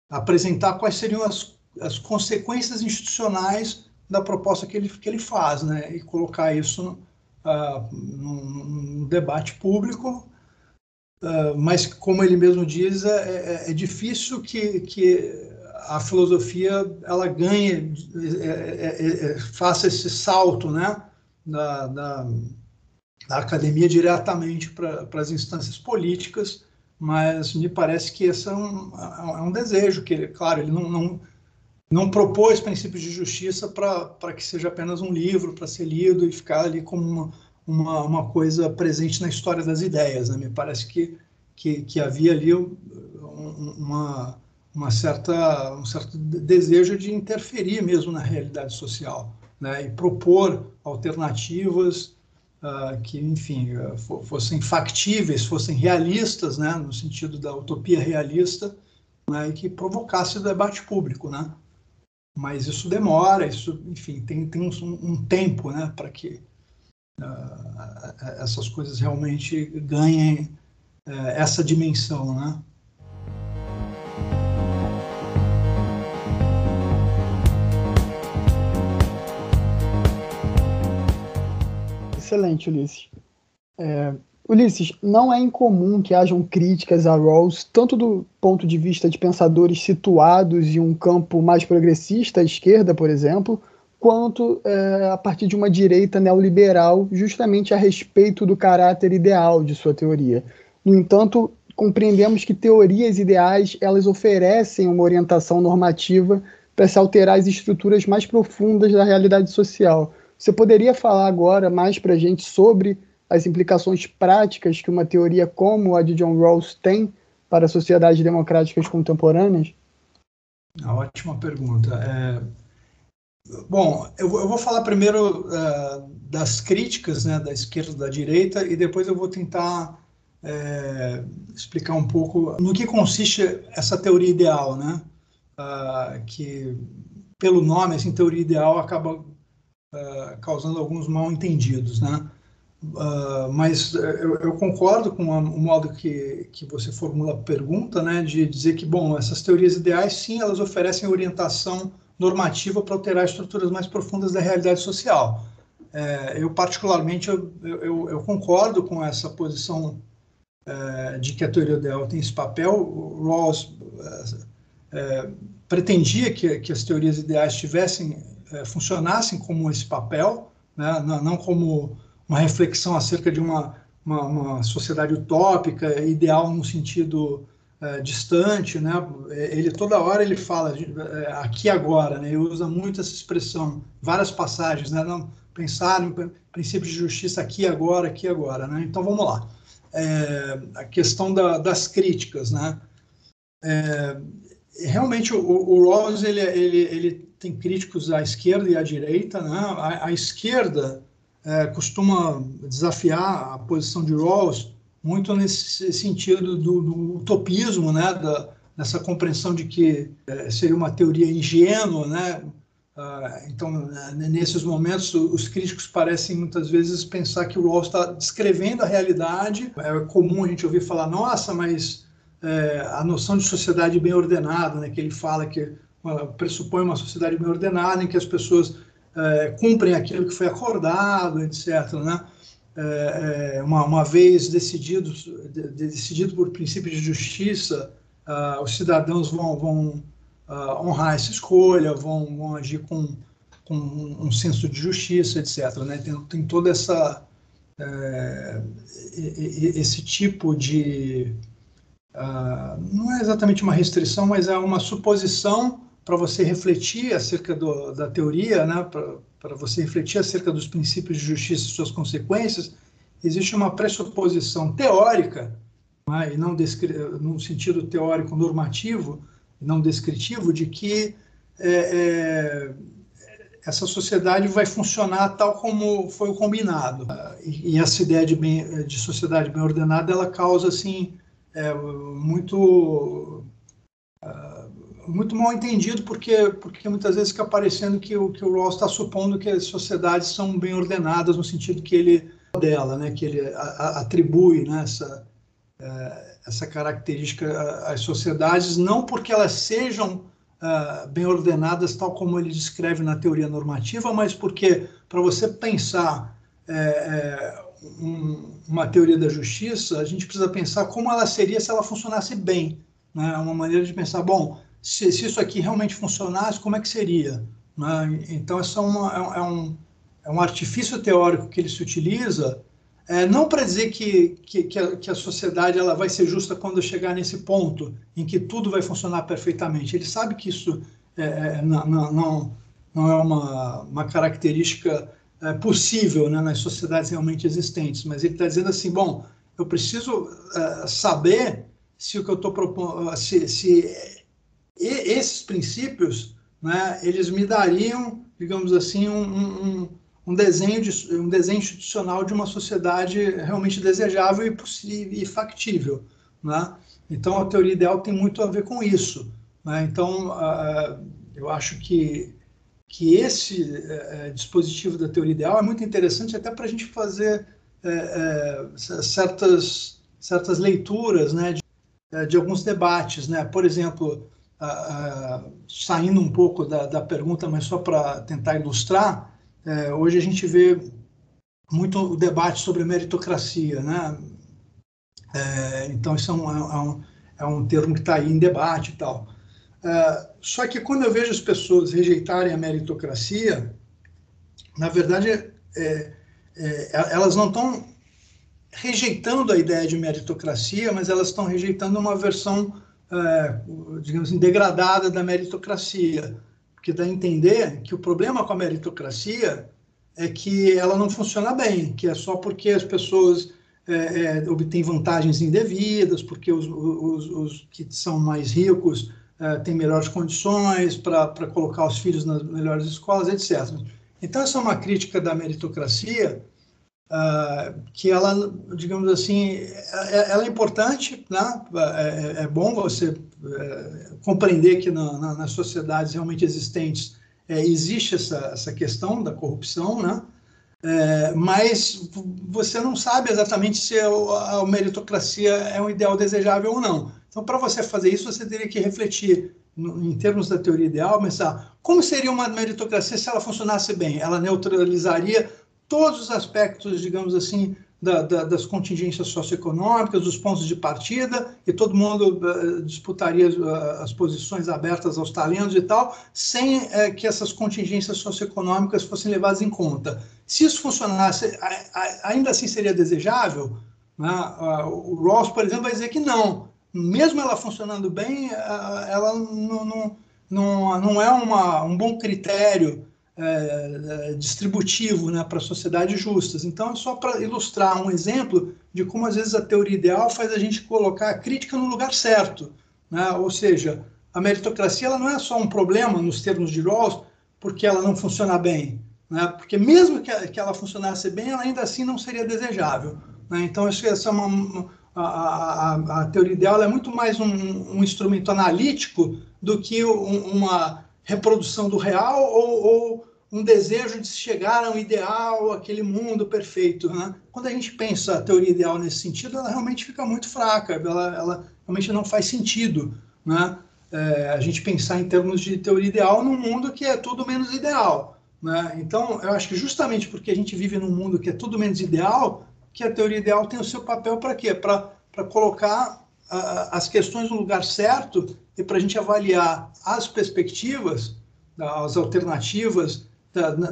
apresentar quais seriam as, as consequências institucionais da proposta que ele, que ele faz, né? E colocar isso num, debate público. Uh, mas, como ele mesmo diz, é, é difícil que, que a filosofia ela ganhe, é, é, é, faça esse salto, né? Da, da, da academia diretamente para as instâncias políticas, mas me parece que esse é um, é um desejo, que ele, claro, ele não, não, não propôs princípios de justiça para que seja apenas um livro para ser lido e ficar ali como uma, uma, uma, coisa presente na história das ideias. Né? Me parece que, que, que havia ali uma, uma certa, um certo desejo de interferir mesmo na realidade social né? e propor alternativas uh, que, enfim, uh, fossem factíveis, fossem realistas, né, no sentido da utopia realista, né, e que provocasse o debate público, né? Mas isso demora, isso, enfim, tem, tem um, um tempo, né, para que uh, essas coisas realmente ganhem essa dimensão, né? Excelente, Ulisses. É, Ulisses, não é incomum que hajam críticas a Rawls, tanto do ponto de vista de pensadores situados em um campo mais progressista, à esquerda, por exemplo, quanto é, a partir de uma direita neoliberal, justamente a respeito do caráter ideal de sua teoria. No entanto, compreendemos que teorias ideais elas oferecem uma orientação normativa para se alterar as estruturas mais profundas da realidade social você poderia falar agora mais para a gente sobre as implicações práticas que uma teoria como a de John Rawls tem para sociedades democráticas contemporâneas? Ótima pergunta. É... Bom, eu, vou falar primeiro uh, das críticas né, da esquerda e da direita e depois eu vou tentar é, explicar um pouco no que consiste essa teoria ideal, né? Uh, que pelo nome, assim, teoria ideal acaba uh, causando alguns mal entendidos, né? Uh, mas eu, eu, concordo com a, o modo que, que você formula a pergunta, né, de dizer que, bom, essas teorias ideais, sim, elas oferecem orientação normativa para alterar estruturas mais profundas da realidade social. É, eu, particularmente, eu, eu, eu, concordo com essa posição é, de que a teoria ideal tem esse papel. Rawls é, pretendia que, que as teorias ideais tivessem funcionassem como esse papel, né, não, como uma reflexão acerca de uma, uma, uma sociedade utópica, ideal no sentido é, distante, né? Ele toda hora ele fala é, aqui agora, né? Ele usa muito essa expressão, várias passagens, né? Não pensar no princípio de justiça aqui agora, aqui agora, né? Então vamos lá. É, a questão da, das críticas, né? É, realmente o, o Rawls ele, ele, ele tem críticos à esquerda e à direita. Né? A, a esquerda é, costuma desafiar a posição de Rawls muito nesse sentido do, do utopismo, né? da, dessa compreensão de que é, seria uma teoria ingênua, né? Uh, então, nesses momentos, os críticos parecem muitas vezes pensar que o Rawls está descrevendo a realidade. É comum a gente ouvir falar, nossa, mas é, a noção de sociedade bem ordenada, né, que ele fala que pressupõe uma sociedade bem ordenada em que as pessoas é, cumprem aquilo que foi acordado, etc. Né? É, uma, uma, vez decidido, de, decidido por princípio de justiça, uh, os cidadãos vão, vão uh, honrar essa escolha, vão, vão agir com, com, um senso de justiça, etc. Né? Tem, tem toda essa esse tipo de uh, não é exatamente uma restrição, mas é uma suposição para você refletir acerca do, da teoria, né, para você refletir acerca dos princípios de justiça e suas consequências, existe uma pressuposição teórica, né, e não no sentido teórico normativo, não descritivo, de que é, é, essa sociedade vai funcionar tal como foi combinado. E, e essa ideia de, bem, de sociedade bem ordenada, ela causa assim é, muito muito mal entendido, porque, porque muitas vezes fica parecendo que o, que o Rawls está supondo que as sociedades são bem ordenadas, no sentido que ele dela, né, que ele a, a, atribui né, essa, é, essa característica às sociedades, não porque elas sejam uh, bem ordenadas, tal como ele descreve na teoria normativa, mas porque, para você pensar é, é, um, uma teoria da justiça, a gente precisa pensar como ela seria se ela funcionasse bem. Né? É uma maneira de pensar, bom, se, se, isso aqui realmente funcionasse, como é que seria? Né? Então, isso é, uma, é, é, um, é um artifício teórico que ele se utiliza, é, não para dizer que, que, que, a, que, a, sociedade ela vai ser justa quando chegar nesse ponto em que tudo vai funcionar perfeitamente. Ele sabe que isso é, é não, não, não é uma, uma característica é, possível né, nas sociedades realmente existentes, mas ele está dizendo assim: bom, eu preciso é, saber se o que eu estou propondo, se, se esses princípios, né, eles me dariam, digamos assim, um, um, um, desenho de, um desenho institucional de uma sociedade realmente desejável e, e factível. Né? Então, a teoria ideal tem muito a ver com isso. Né? Então, uh, eu acho que, que esse uh, dispositivo da teoria ideal é muito interessante até para a gente fazer uh, certas, certas leituras né, de, de alguns debates. Né? Por exemplo, saindo um pouco da, da pergunta, mas só para tentar ilustrar, uh, hoje a gente vê muito o debate sobre meritocracia, né? Uh, então, isso é um, é um, é um termo que está aí em debate e tal. É, só que quando eu vejo as pessoas rejeitarem a meritocracia, na verdade, elas não estão rejeitando a ideia de meritocracia, mas elas estão rejeitando uma versão é, digamos assim, degradada da meritocracia, porque dá a entender que o problema com a meritocracia é que ela não funciona bem, que é só porque as pessoas é, é, obtêm vantagens indevidas, porque os, os, os que são mais ricos é, têm melhores condições para colocar os filhos nas melhores escolas, etc. Então, essa é uma crítica da meritocracia Uh, que ela, digamos assim, é, ela é importante, né? é, é bom você é, compreender que na, na, nas sociedades realmente existentes é, existe essa, essa questão da corrupção, né? É, mas você não sabe exatamente se a, meritocracia é um ideal desejável ou não. Então, para você fazer isso, você teria que refletir em termos da teoria ideal, pensar como seria uma meritocracia se ela funcionasse bem? Ela neutralizaria todos os aspectos, digamos assim, da, da, das contingências socioeconômicas, dos pontos de partida, e todo mundo uh, disputaria as, uh, as, posições abertas aos talentos e tal, sem uh, que essas contingências socioeconômicas fossem levadas em conta. Se isso funcionasse, ainda assim seria desejável? Né? o Ross, por exemplo, vai dizer que não. Mesmo ela funcionando bem, ela não, não, não, não é uma, um bom critério é, é, distributivo né, para sociedades justas. Então, é só para ilustrar um exemplo de como, às vezes, a teoria ideal faz a gente colocar a crítica no lugar certo. Né? Ou seja, a meritocracia ela não é só um problema, nos termos de Rawls, porque ela não funciona bem. Né? Porque, mesmo que, ela funcionasse bem, ela ainda assim não seria desejável. Né? Então, isso, essa é uma, a, a, a, teoria ideal é muito mais um, um instrumento analítico do que um, uma reprodução do real ou, ou, um desejo de chegar a um ideal, aquele mundo perfeito. Né? Quando a gente pensa a teoria ideal nesse sentido, ela realmente fica muito fraca, ela, ela realmente não faz sentido. Né? É, a gente pensar em termos de teoria ideal num mundo que é tudo menos ideal. Né? Então, eu acho que justamente porque a gente vive num mundo que é tudo menos ideal, que a teoria ideal tem o seu papel para quê? Para colocar as questões no lugar certo e para a gente avaliar as perspectivas, as alternativas,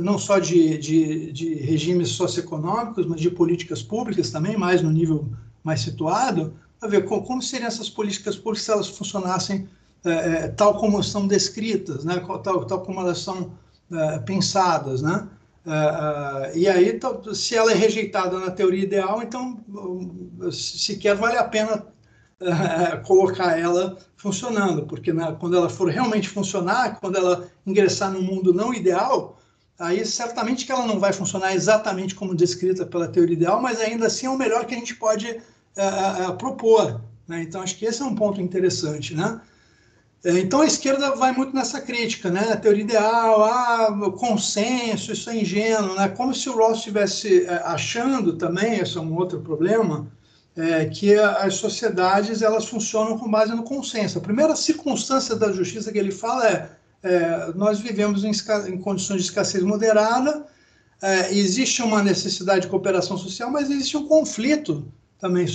não só de, de, de, regimes socioeconômicos, mas de políticas públicas também, mais no nível mais situado, para ver como, seriam essas políticas públicas se elas funcionassem é, é, tal como são descritas, né, tal, tal como elas são é, pensadas, né? E aí, se ela é rejeitada na teoria ideal, então sequer vale a pena colocar ela funcionando, porque na, quando ela for realmente funcionar, quando ela ingressar no mundo não ideal, aí certamente que ela não vai funcionar exatamente como descrita pela teoria ideal, mas ainda assim é o melhor que a gente pode propor. Né? Então, acho que esse é um ponto interessante. Né? Então a esquerda vai muito nessa crítica, né? A teoria ideal, ah, consenso, isso é ingênuo, né? Como se o Ross estivesse achando também, esse é um outro problema, é, que as sociedades elas funcionam com base no consenso. A primeira circunstância da justiça que ele fala é, é nós vivemos em, em, condições de escassez moderada, é, existe uma necessidade de cooperação social, mas existe um conflito também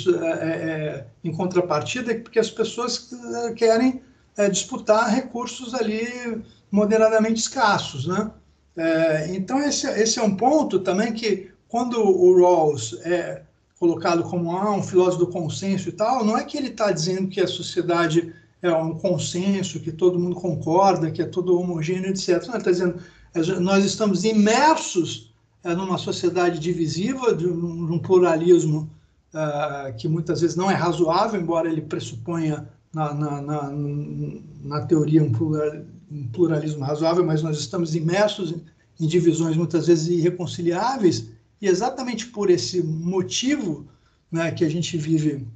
é, em contrapartida, porque as pessoas querem é, disputar recursos ali moderadamente escassos, né? É, então esse, esse é um ponto também que quando o Rawls é colocado como ah, um filósofo do consenso e tal, não é que ele está dizendo que a sociedade é um consenso, que todo mundo concorda, que é todo homogêneo, etc. Não, ele está dizendo nós estamos imersos é, numa sociedade divisiva, de um, de um pluralismo uh, que muitas vezes não é razoável, embora ele pressuponha na, na, na, na teoria um, plural, um, pluralismo razoável, mas nós estamos imersos em divisões muitas vezes irreconciliáveis, e exatamente por esse motivo né, que a gente vive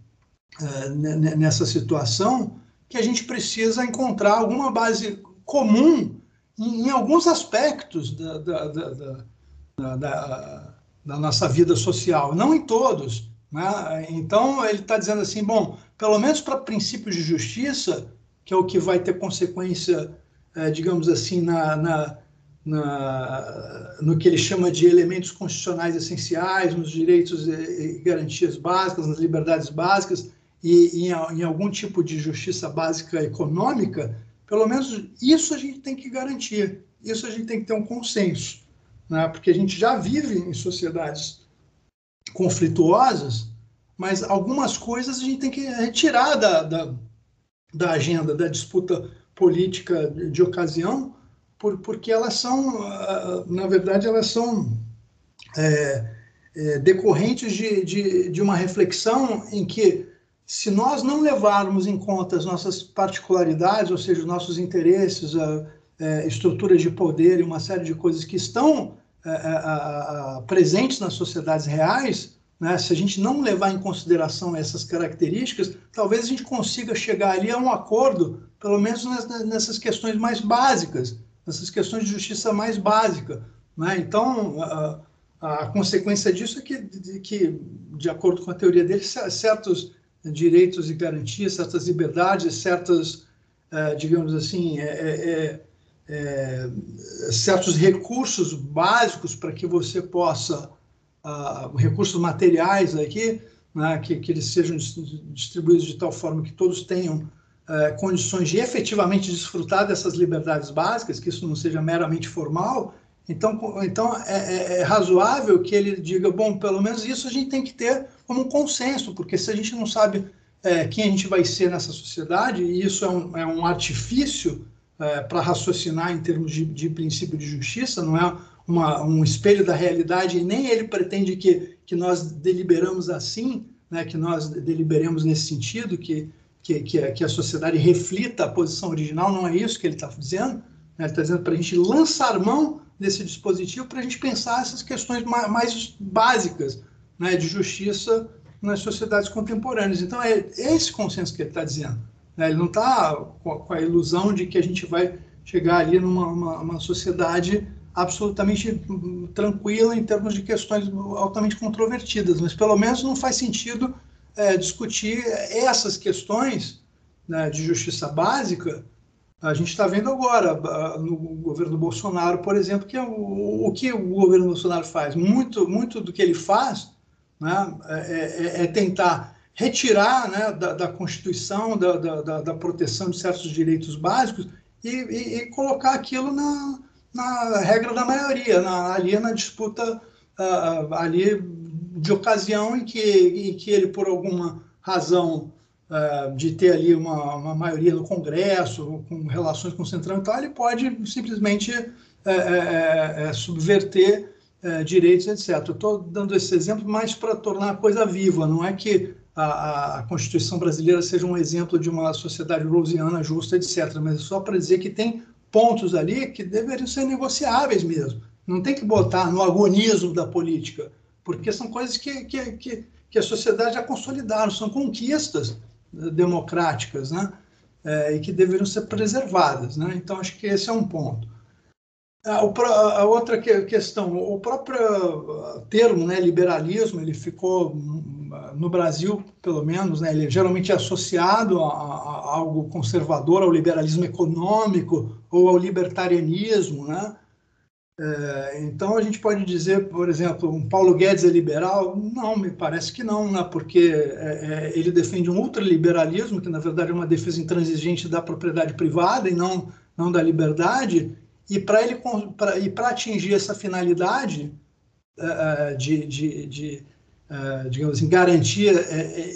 é, nessa situação, que a gente precisa encontrar alguma base comum em, em alguns aspectos da, da, da, da, da nossa vida social, não em todos, né? Então, ele está dizendo assim: bom, pelo menos para princípios de justiça, que é o que vai ter consequência, é, digamos assim, na, na, na, no que ele chama de elementos constitucionais essenciais, nos direitos e, garantias básicas, nas liberdades básicas e em, em algum tipo de justiça básica econômica, pelo menos isso a gente tem que garantir, isso a gente tem que ter um consenso, né? porque a gente já vive em sociedades conflituosas, mas algumas coisas a gente tem que retirar da, da, da agenda, da disputa política de, de ocasião, por, porque elas são, ah, na verdade, elas são é, é, decorrentes de, de, de uma reflexão em que, se nós não levarmos em conta as nossas particularidades, ou seja, os nossos interesses, a, é, estruturas de poder e uma série de coisas que estão é, é, presentes nas sociedades reais, né, se a gente não levar em consideração essas características, talvez a gente consiga chegar ali a um acordo, pelo menos nessas questões mais básicas, nessas questões de justiça mais básica. Né? Então, a, a, consequência disso é que, de, que, de acordo com a teoria dele, certos direitos e garantias, certas liberdades, certas, é, digamos assim, é, é, certos recursos básicos para que você possa, recursos materiais aqui, né, que, que eles sejam distribuídos de tal forma que todos tenham uh, condições de efetivamente desfrutar dessas liberdades básicas, que isso não seja meramente formal, então, então é, é, é, razoável que ele diga, bom, pelo menos isso a gente tem que ter como um consenso, porque se a gente não sabe é, quem a gente vai ser nessa sociedade, e isso é um, é um artifício é, para raciocinar em termos de, de, princípio de justiça, não é uma, um espelho da realidade, e nem ele pretende que, que nós deliberamos assim, né, que nós deliberemos nesse sentido, que, que, que, que a sociedade reflita a posição original, não é isso que ele está dizendo. Né, ele está dizendo para a gente lançar mão desse dispositivo para a gente pensar essas questões mais, mais básicas né, de justiça nas sociedades contemporâneas. Então, é esse consenso que ele está dizendo. Né? Ele não está com, a ilusão de que a gente vai chegar ali numa uma, uma sociedade absolutamente tranquila em termos de questões altamente controvertidas, mas pelo menos não faz sentido é, discutir essas questões né, de justiça básica. A gente está vendo agora no governo Bolsonaro, por exemplo, que é o, o que o governo Bolsonaro faz. Muito, muito do que ele faz né, é, é, é tentar retirar né, da, da Constituição, da, da, da, proteção de certos direitos básicos e, e, e colocar aquilo na, na, regra da maioria, na, ali na disputa uh, ali de ocasião em que, em que ele, por alguma razão uh, de ter ali uma, uma, maioria no Congresso, com relações com o Centrão e tal, ele pode simplesmente uh, subverter direitos, etc. Eu estou dando esse exemplo mais para tornar a coisa viva, não é que a, a, Constituição brasileira seja um exemplo de uma sociedade rosiana justa, etc. Mas é só para dizer que tem pontos ali que deveriam ser negociáveis mesmo. Não tem que botar no agonismo da política, porque são coisas que, que, que, que a sociedade já consolidaram, são conquistas democráticas, né? é, e que deveriam ser preservadas. Né? Então, acho que esse é um ponto. A, a outra questão, o próprio termo, né, liberalismo, ele ficou no Brasil, pelo menos, né, ele é geralmente associado a, a, algo conservador, ao liberalismo econômico ou ao libertarianismo, né? É, então a gente pode dizer, por exemplo, um Paulo Guedes é liberal? Não, me parece que não, né? porque é, é, ele defende um ultraliberalismo, que na verdade é uma defesa intransigente da propriedade privada e não, não da liberdade, e para ele pra, e para atingir essa finalidade uh, de, de, de uh, digamos assim, garantir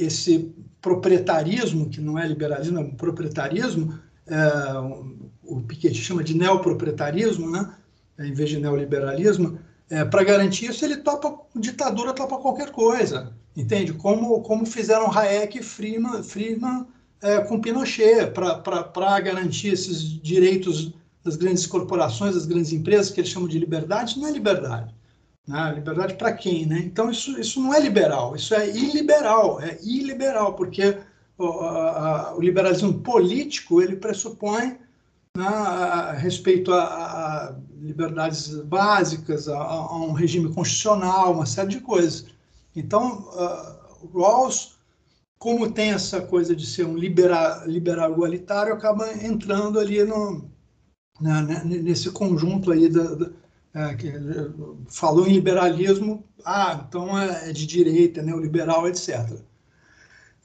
esse proprietarismo, que não é liberalismo, é um proprietarismo, uh, o Piketty chama de neoproprietarismo, né? Em vez de neoliberalismo, para garantir isso ele topa, ditadura topa qualquer coisa, entende? Como, como fizeram Hayek e Friedman, Friedman com Pinochet, para garantir esses direitos das grandes corporações, das grandes empresas, que eles chamam de liberdade, não é liberdade. Né? Liberdade para quem? Né? Então, isso, isso não é liberal, isso é iliberal, é iliberal, porque o, a, o liberalismo político ele pressupõe né, a, a respeito a, a, liberdades básicas, a, um regime constitucional, uma série de coisas. Então, uh, Rawls, como tem essa coisa de ser um liberal, liberal igualitário, acaba entrando ali no, né, né, nesse conjunto aí da, da é, que falou em liberalismo, ah, então é, é de direita, neoliberal, etc.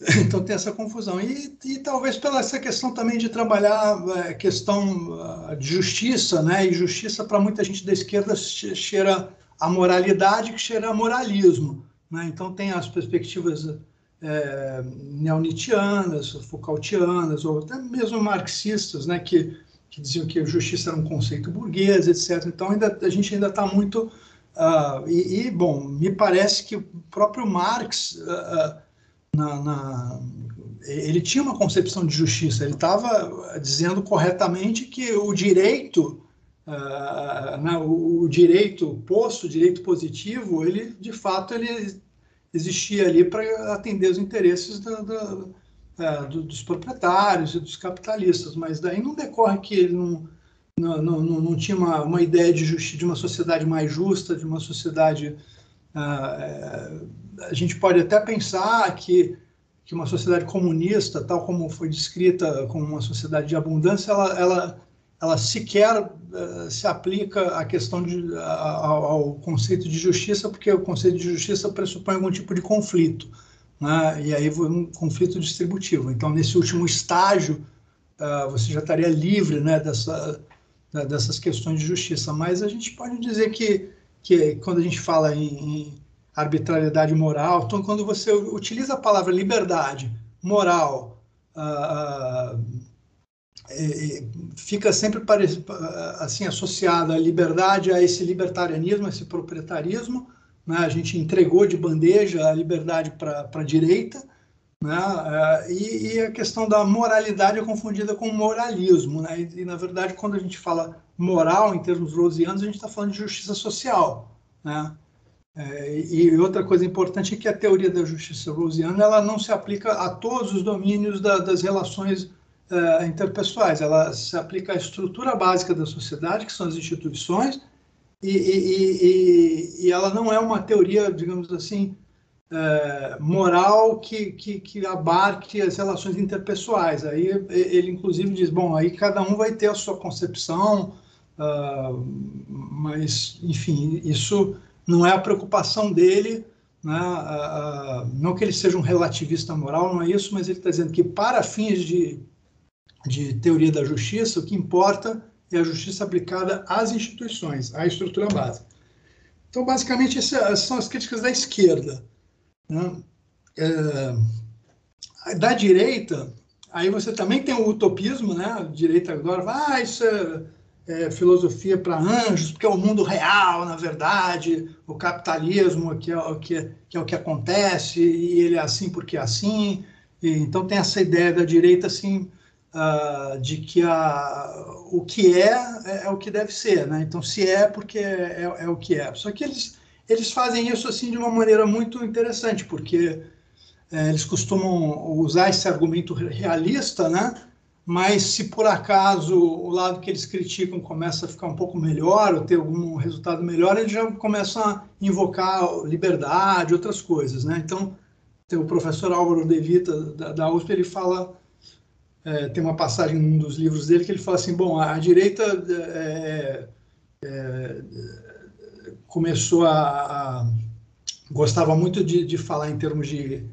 Então tem essa confusão. E, e talvez pela essa questão também de trabalhar é, questão ah, de justiça, né? E justiça para muita gente da esquerda cheira a moralidade que cheira a moralismo. Né? Então tem as perspectivas é, neonitianas, Foucaultianas, ou até mesmo marxistas, né? Que que diziam que a justiça era um conceito burguês, etc. Então ainda, a gente ainda está muito. Uh, e, e, bom, me parece que o próprio Marx, uh, na, na, ele tinha uma concepção de justiça, ele estava dizendo corretamente que o direito, uh, né, o, direito posto, o direito positivo, ele de fato ele existia ali para atender os interesses da, da é, do, dos proprietários e dos capitalistas, mas daí não decorre que ele não, não, não, não tinha uma, uma ideia de, de uma sociedade mais justa, de uma sociedade. Uh, a gente pode até pensar que, que uma sociedade comunista, tal como foi descrita como uma sociedade de abundância, ela, ela, ela sequer uh, se aplica à questão de, ao, ao conceito de justiça, porque o conceito de justiça pressupõe algum tipo de conflito né? e aí um conflito distributivo. Então, nesse último estágio, uh, você já estaria livre né, dessa, dessas questões de justiça. Mas a gente pode dizer que, que quando a gente fala em arbitrariedade moral, então, quando você utiliza a palavra liberdade, moral, uh, uh, fica sempre assim associada a liberdade a esse libertarianismo, a esse proprietarismo, né? A gente entregou de bandeja a liberdade para a direita, né? É, e, e, a questão da moralidade é confundida com moralismo. Né? E, e, na verdade, quando a gente fala moral em termos rosianos, a gente está falando de justiça social. Né? É, e outra coisa importante é que a teoria da justiça rosiana ela não se aplica a todos os domínios da, das relações uh, interpessoais. Ela se aplica à estrutura básica da sociedade, que são as instituições, e, e, e, e, ela não é uma teoria, digamos assim, é, moral que, que, que, abarque as relações interpessoais. Aí ele, inclusive, diz: bom, aí cada um vai ter a sua concepção, uh, mas, enfim, isso não é a preocupação dele. Né? Não que ele seja um relativista moral, não é isso, mas ele está dizendo que, para fins de, de teoria da justiça, o que importa e a justiça aplicada às instituições, à estrutura básica. Então, basicamente, essas são as críticas da esquerda. Né? É, da direita, aí você também tem o utopismo, né? A direita agora ah, isso é, é filosofia para anjos, porque é o mundo real, na verdade, o capitalismo que é, o que, que é o que acontece, e ele é assim porque é assim. E, então tem essa ideia da direita assim uh, de que a, o que é, é, é o que deve ser, né? Então, se é, porque é, é, é, o que é. Só que eles, eles fazem isso assim de uma maneira muito interessante, porque é, eles costumam usar esse argumento realista, né? Mas se por acaso o lado que eles criticam começa a ficar um pouco melhor, ou ter algum resultado melhor, eles já começam a invocar liberdade, outras coisas, né? Então, tem o professor Álvaro De Vita, da, da USP, ele fala, é, tem uma passagem num dos livros dele que ele fala assim, bom, a, a direita é, é, começou a, a, gostava muito de, de falar em termos de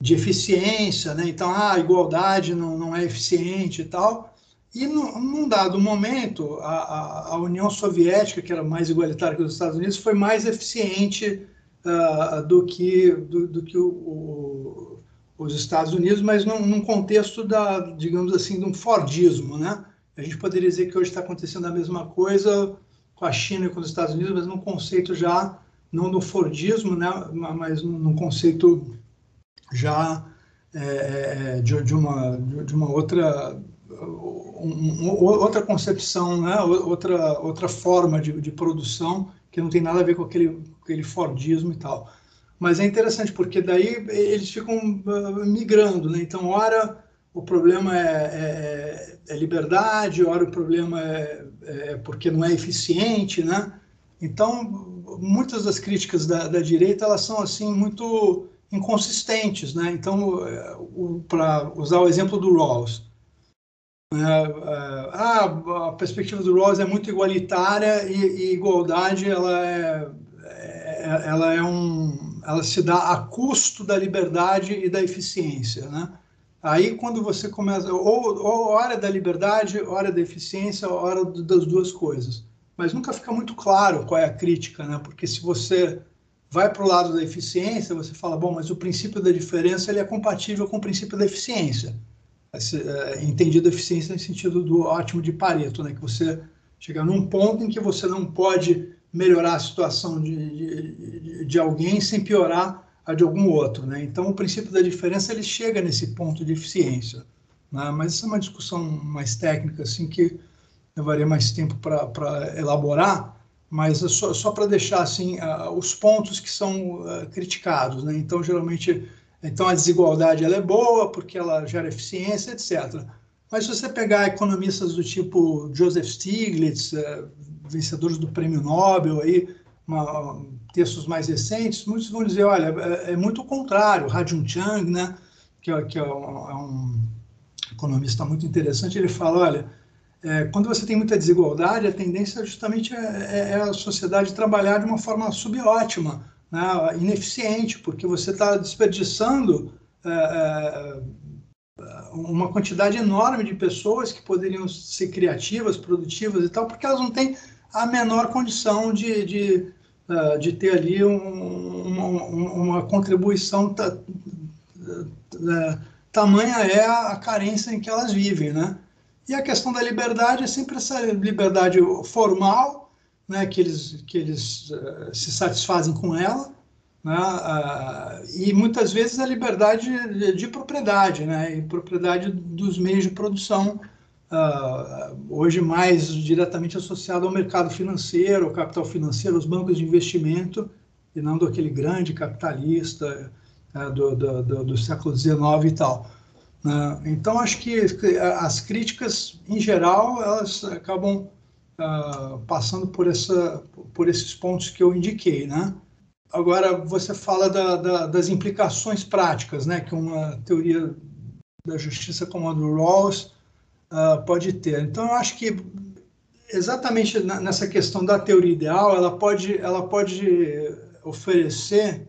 de eficiência, né? Então, ah, a igualdade não, não é eficiente e tal. E no, num dado momento, a, a, a, União Soviética, que era mais igualitária que os Estados Unidos, foi mais eficiente uh, do que, do, do que o, o, os Estados Unidos, mas num, num, contexto da, digamos assim, de um Fordismo, né? A gente poderia dizer que hoje está acontecendo a mesma coisa com a China e com os Estados Unidos, mas num conceito já não do Fordismo, né? Mas num conceito já é, é, é, de, de, uma, de uma outra um, outra concepção, né? outra, outra forma de, de produção que não tem nada a ver com aquele, aquele Fordismo e tal. Mas é interessante porque daí eles ficam uh, migrando, né? Então, ora o problema é, é, é liberdade, ora o problema é, é, porque não é eficiente, né? Então, muitas das críticas da, da direita elas são assim muito inconsistentes, né? Então, é, para usar o exemplo do Rawls, é, é, ah, a perspectiva do Rawls é muito igualitária e, e igualdade ela é, é, ela é um, ela se dá a custo da liberdade e da eficiência, né? Aí quando você começa, ou, ou hora da liberdade, hora da eficiência, hora das duas coisas, mas nunca fica muito claro qual é a crítica, né? Porque se você vai para o lado da eficiência, você fala, bom, mas o princípio da diferença ele é compatível com o princípio da eficiência. É, entendido a eficiência no sentido do ótimo de Pareto, né? que você chega num ponto em que você não pode melhorar a situação de, de, de alguém sem piorar a de algum outro. Né? Então, o princípio da diferença ele chega nesse ponto de eficiência. Né? Mas isso é uma discussão mais técnica, assim, que levaria mais tempo para elaborar mas só, só para deixar assim uh, os pontos que são uh, criticados, né? Então geralmente, então a desigualdade ela é boa porque ela gera eficiência, etc. Mas se você pegar economistas do tipo Joseph Stiglitz, uh, vencedores do Prêmio Nobel aí, uma, textos mais recentes, muitos vão dizer, olha, é, é muito o contrário. Rajun Chang, né? Que, é, que é um, é um economista muito interessante, ele fala, olha é, quando você tem muita desigualdade, a tendência justamente é, é, é a sociedade trabalhar de uma forma subótima, né, ineficiente, porque você está desperdiçando é, é, uma quantidade enorme de pessoas que poderiam ser criativas, produtivas e tal, porque elas não têm a menor condição de, de, é, de ter ali um, uma, uma, contribuição. tamanha é a carência em que elas vivem, né? E a questão da liberdade é sempre essa liberdade formal, né, que eles, que eles uh, se satisfazem com ela, né, uh, e muitas vezes a liberdade de, de, propriedade, né, e propriedade dos meios de produção, uh, hoje mais diretamente associado ao mercado financeiro, ao capital financeiro, aos bancos de investimento, e não do aquele grande capitalista do, do, do, do século XIX e tal. Né? Então, acho que as críticas, em geral, elas acabam uh, passando por, essa, por esses pontos que eu indiquei. Né? Agora, você fala da, da, das implicações práticas né, que uma teoria da justiça como a do Rawls uh, pode ter. Então, eu acho que exatamente nessa questão da teoria ideal, ela pode, ela pode oferecer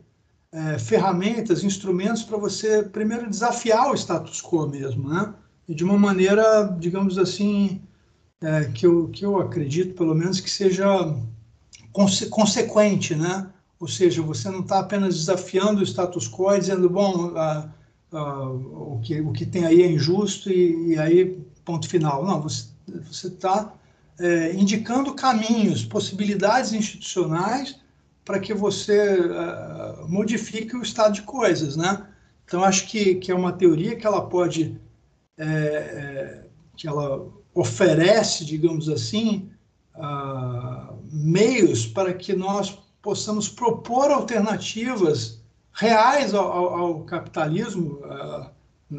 é, ferramentas, instrumentos para você, primeiro, desafiar o status quo mesmo, né? E de uma maneira, digamos assim, é, que, eu, que eu acredito, pelo menos, que seja conse consequente, né? Ou seja, você não está apenas desafiando o status quo e dizendo, bom, a, a, o, que, o que tem aí é injusto e, e aí, ponto final. Não, você está é, indicando caminhos, possibilidades institucionais para que você uh, modifique o estado de coisas, né? Então acho que, que é uma teoria que ela pode é, é, que ela oferece, digamos assim, uh, meios para que nós possamos propor alternativas reais ao, ao, ao capitalismo uh,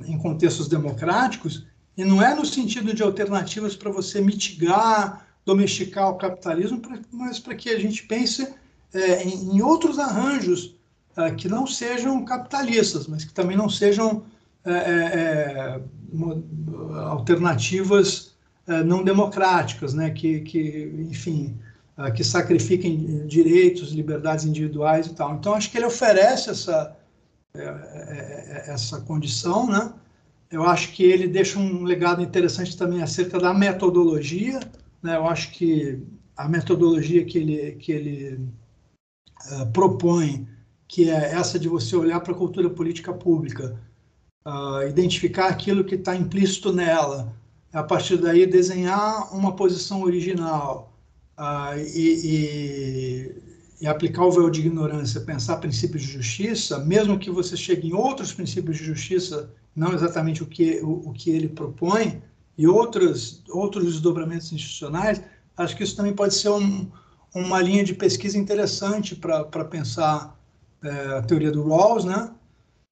em contextos democráticos E não é no sentido de alternativas para você mitigar, domesticar o capitalismo, mas para que a gente pense é, em, em, outros arranjos é, que não sejam capitalistas, mas que também não sejam é, é, é alternativas não democráticas, né? que, que enfim, que sacrifiquem direitos, liberdades individuais e tal. Então, acho que ele oferece essa, essa condição, né? Eu acho que ele deixa um legado interessante também acerca da metodologia. Né? Eu acho que a metodologia que ele, que ele uh, propõe, que é essa de você olhar para a cultura política pública, uh, identificar aquilo que está implícito nela, a partir daí desenhar uma posição original uh, e, e, e, aplicar o véu de ignorância, pensar princípios de justiça, mesmo que você chegue em outros princípios de justiça não exatamente o que, o, o que ele propõe, e outros, outros desdobramentos institucionais, acho que isso também pode ser um, uma linha de pesquisa interessante para pensar é, a teoria do Rawls, né?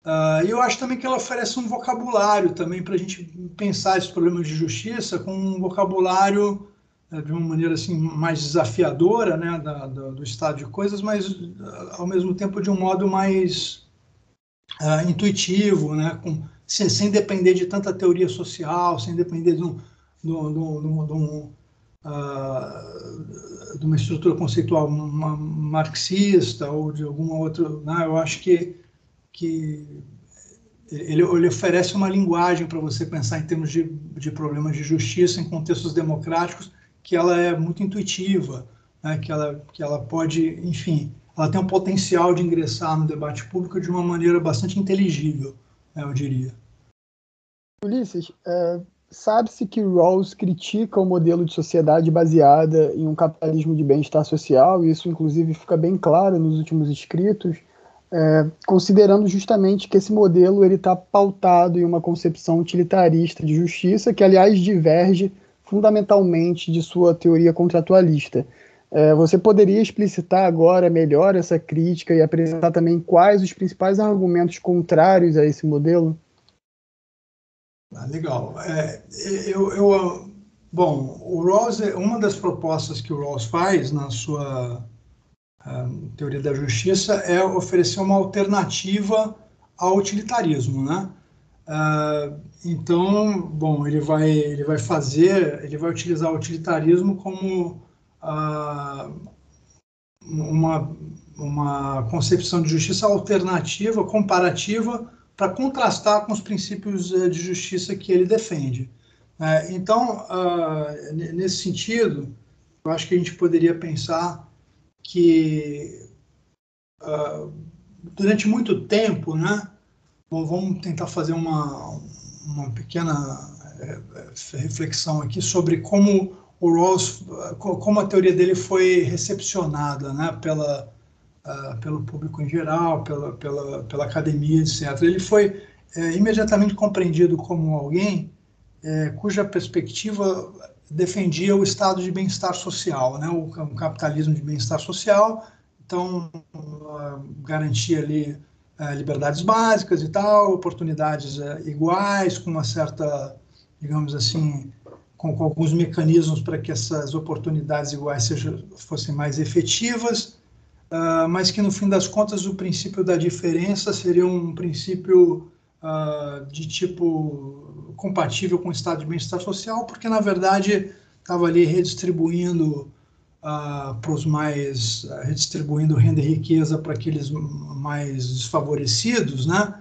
Uh, e eu acho também que ela oferece um vocabulário também para a gente pensar esses problemas de justiça com um vocabulário uh, de uma maneira assim mais desafiadora, né, da, da, do estado de coisas, mas uh, ao mesmo tempo de um modo mais ah, intuitivo, né, com sem, sem depender de tanta teoria social, sem depender de, um, de, um, de, um, de, um, uh, de uma estrutura conceitual marxista ou de alguma outra. Né? Eu acho que, que ele, ele oferece uma linguagem para você pensar em termos de, de problemas de justiça em contextos democráticos que ela é muito intuitiva, né? que, ela, que ela pode, enfim, ela tem um potencial de ingressar no debate público de uma maneira bastante inteligível, né, eu diria. Ulisses, é, sabe-se que Rawls critica o modelo de sociedade baseada em um capitalismo de bem-estar social, e isso inclusive fica bem claro nos últimos escritos, é, considerando justamente que esse modelo está pautado em uma concepção utilitarista de justiça, que aliás diverge fundamentalmente de sua teoria contratualista. É, você poderia explicitar agora melhor essa crítica e apresentar também quais os principais argumentos contrários a esse modelo? Ah, legal. É, eu, eu, bom, o Rawls, uma das propostas que o Rawls faz na sua uh, teoria da justiça é oferecer uma alternativa ao utilitarismo, né? Uh, então, bom, ele vai, ele vai fazer, ele vai utilizar o utilitarismo como uh, uma, uma concepção de justiça alternativa, comparativa, para contrastar com os princípios eh, de justiça que ele defende. É, então, ah, nesse sentido, eu acho que a gente poderia pensar que ah, durante muito tempo, né? Bom, vamos tentar fazer uma, uma pequena eh, reflexão aqui sobre como o Rawls, como a teoria dele foi recepcionada, né? Pela uh, pelo público em geral, pela, pela, pela academia, etc. Ele foi é, imediatamente compreendido como alguém é, cuja perspectiva defendia o estado de bem-estar social, né, o, o capitalismo de bem-estar social, então uh, garantia ali uh, liberdades básicas e tal, oportunidades uh, iguais, com uma certa, digamos assim, com, com alguns mecanismos para que essas oportunidades iguais sejam, fossem mais efetivas, uh, mas que no fim das contas o princípio da diferença seria um princípio uh, de tipo compatível com o estado de bem-estar social, porque na verdade estava ali redistribuindo uh, para os mais redistribuindo renda e riqueza para aqueles mais desfavorecidos, né?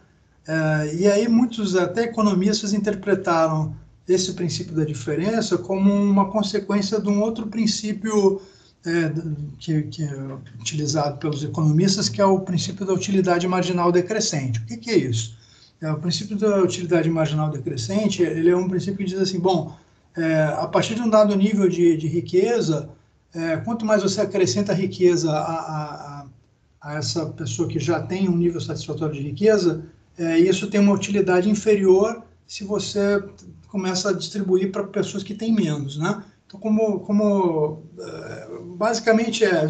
e aí muitos até economistas interpretaram esse princípio da diferença como uma consequência de um outro princípio é, que, que, é utilizado pelos economistas, que é o princípio da utilidade marginal decrescente. O que, que é isso? É, o princípio da utilidade marginal decrescente, ele é um princípio que diz assim, bom, é, a partir de um dado nível de, de riqueza, é, quanto mais você acrescenta riqueza a, a, a, essa pessoa que já tem um nível satisfatório de riqueza, é, isso tem uma utilidade inferior se você começa a distribuir para pessoas que têm menos, né? Então, como, como é, basicamente é,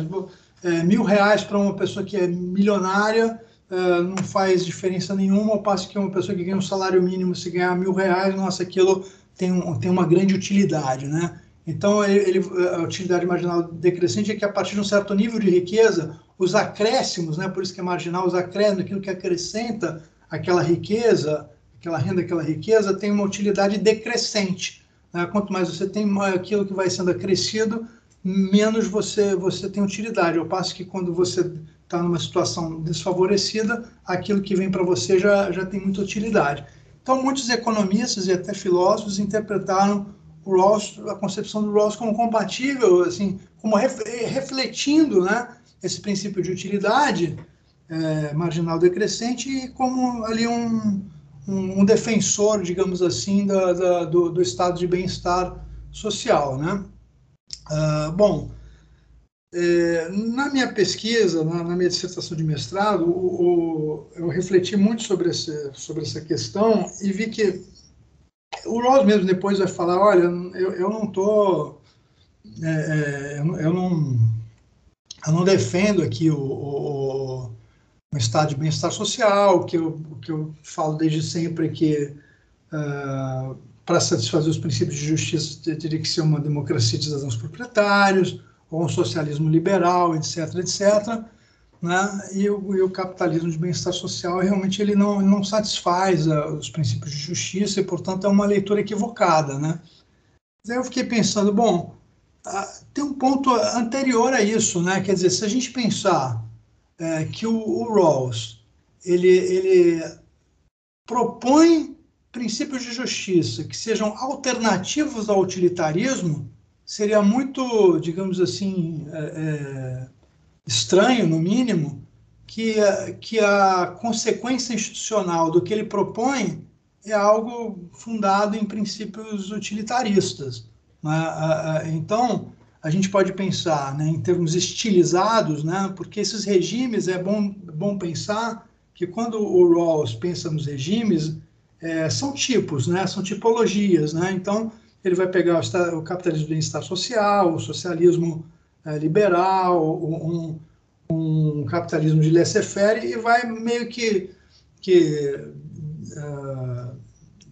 é mil reais para uma pessoa que é milionária é, não faz diferença nenhuma, ao passo que uma pessoa que ganha um salário mínimo, se ganhar mil reais, nossa, aquilo tem, um, tem uma grande utilidade, né? Então, ele, a utilidade marginal decrescente é que a partir de um certo nível de riqueza, os acréscimos, né, por isso que é marginal, os acréscimos, aquilo que acrescenta aquela riqueza, aquela renda, aquela riqueza, tem uma utilidade decrescente. Né? Quanto mais você tem aquilo que vai sendo acrescido, menos você, você tem utilidade. Ao passo que quando você está numa situação desfavorecida, aquilo que vem para você já, já tem muita utilidade. Então, muitos economistas e até filósofos interpretaram o Rawls, a concepção do Rawls como compatível, assim, como refletindo, né, esse princípio de utilidade é, marginal decrescente e como ali um, um, um defensor, digamos assim, da, da, do, do, estado de bem-estar social, né? Uh, bom, é, na minha pesquisa, na, na, minha dissertação de mestrado, o, o, eu refleti muito sobre, esse, sobre essa questão e vi que o Ross mesmo depois vai falar, olha, eu, eu não estou, é, é, eu, não, eu não defendo aqui o, o, o estado de bem-estar social, que eu, que eu falo desde sempre é que uh, para satisfazer os princípios de justiça teria que ser uma democracia de cidadãos proprietários, ou um socialismo liberal, etc., etc., né? E o, e o, capitalismo de bem-estar social realmente ele não, não satisfaz uh, os princípios de justiça e, portanto, é uma leitura equivocada. Né? Daí eu fiquei pensando, bom, uh, tem um ponto anterior a isso, né? quer dizer, se a gente pensar uh, que o, o Rawls ele, ele propõe princípios de justiça que sejam alternativos ao utilitarismo, seria muito, digamos assim, é, é estranho, no mínimo, que, que a consequência institucional do que ele propõe é algo fundado em princípios utilitaristas. Né? Então, a gente pode pensar né, em termos estilizados, né, porque esses regimes, é bom, bom pensar que quando o Rawls pensa nos regimes, é, são tipos, né, são tipologias. Né? Então, ele vai pegar o, o capitalismo de bem-estar social, o socialismo é, liberal, um, um capitalismo de laissez-faire e vai meio que, que uh,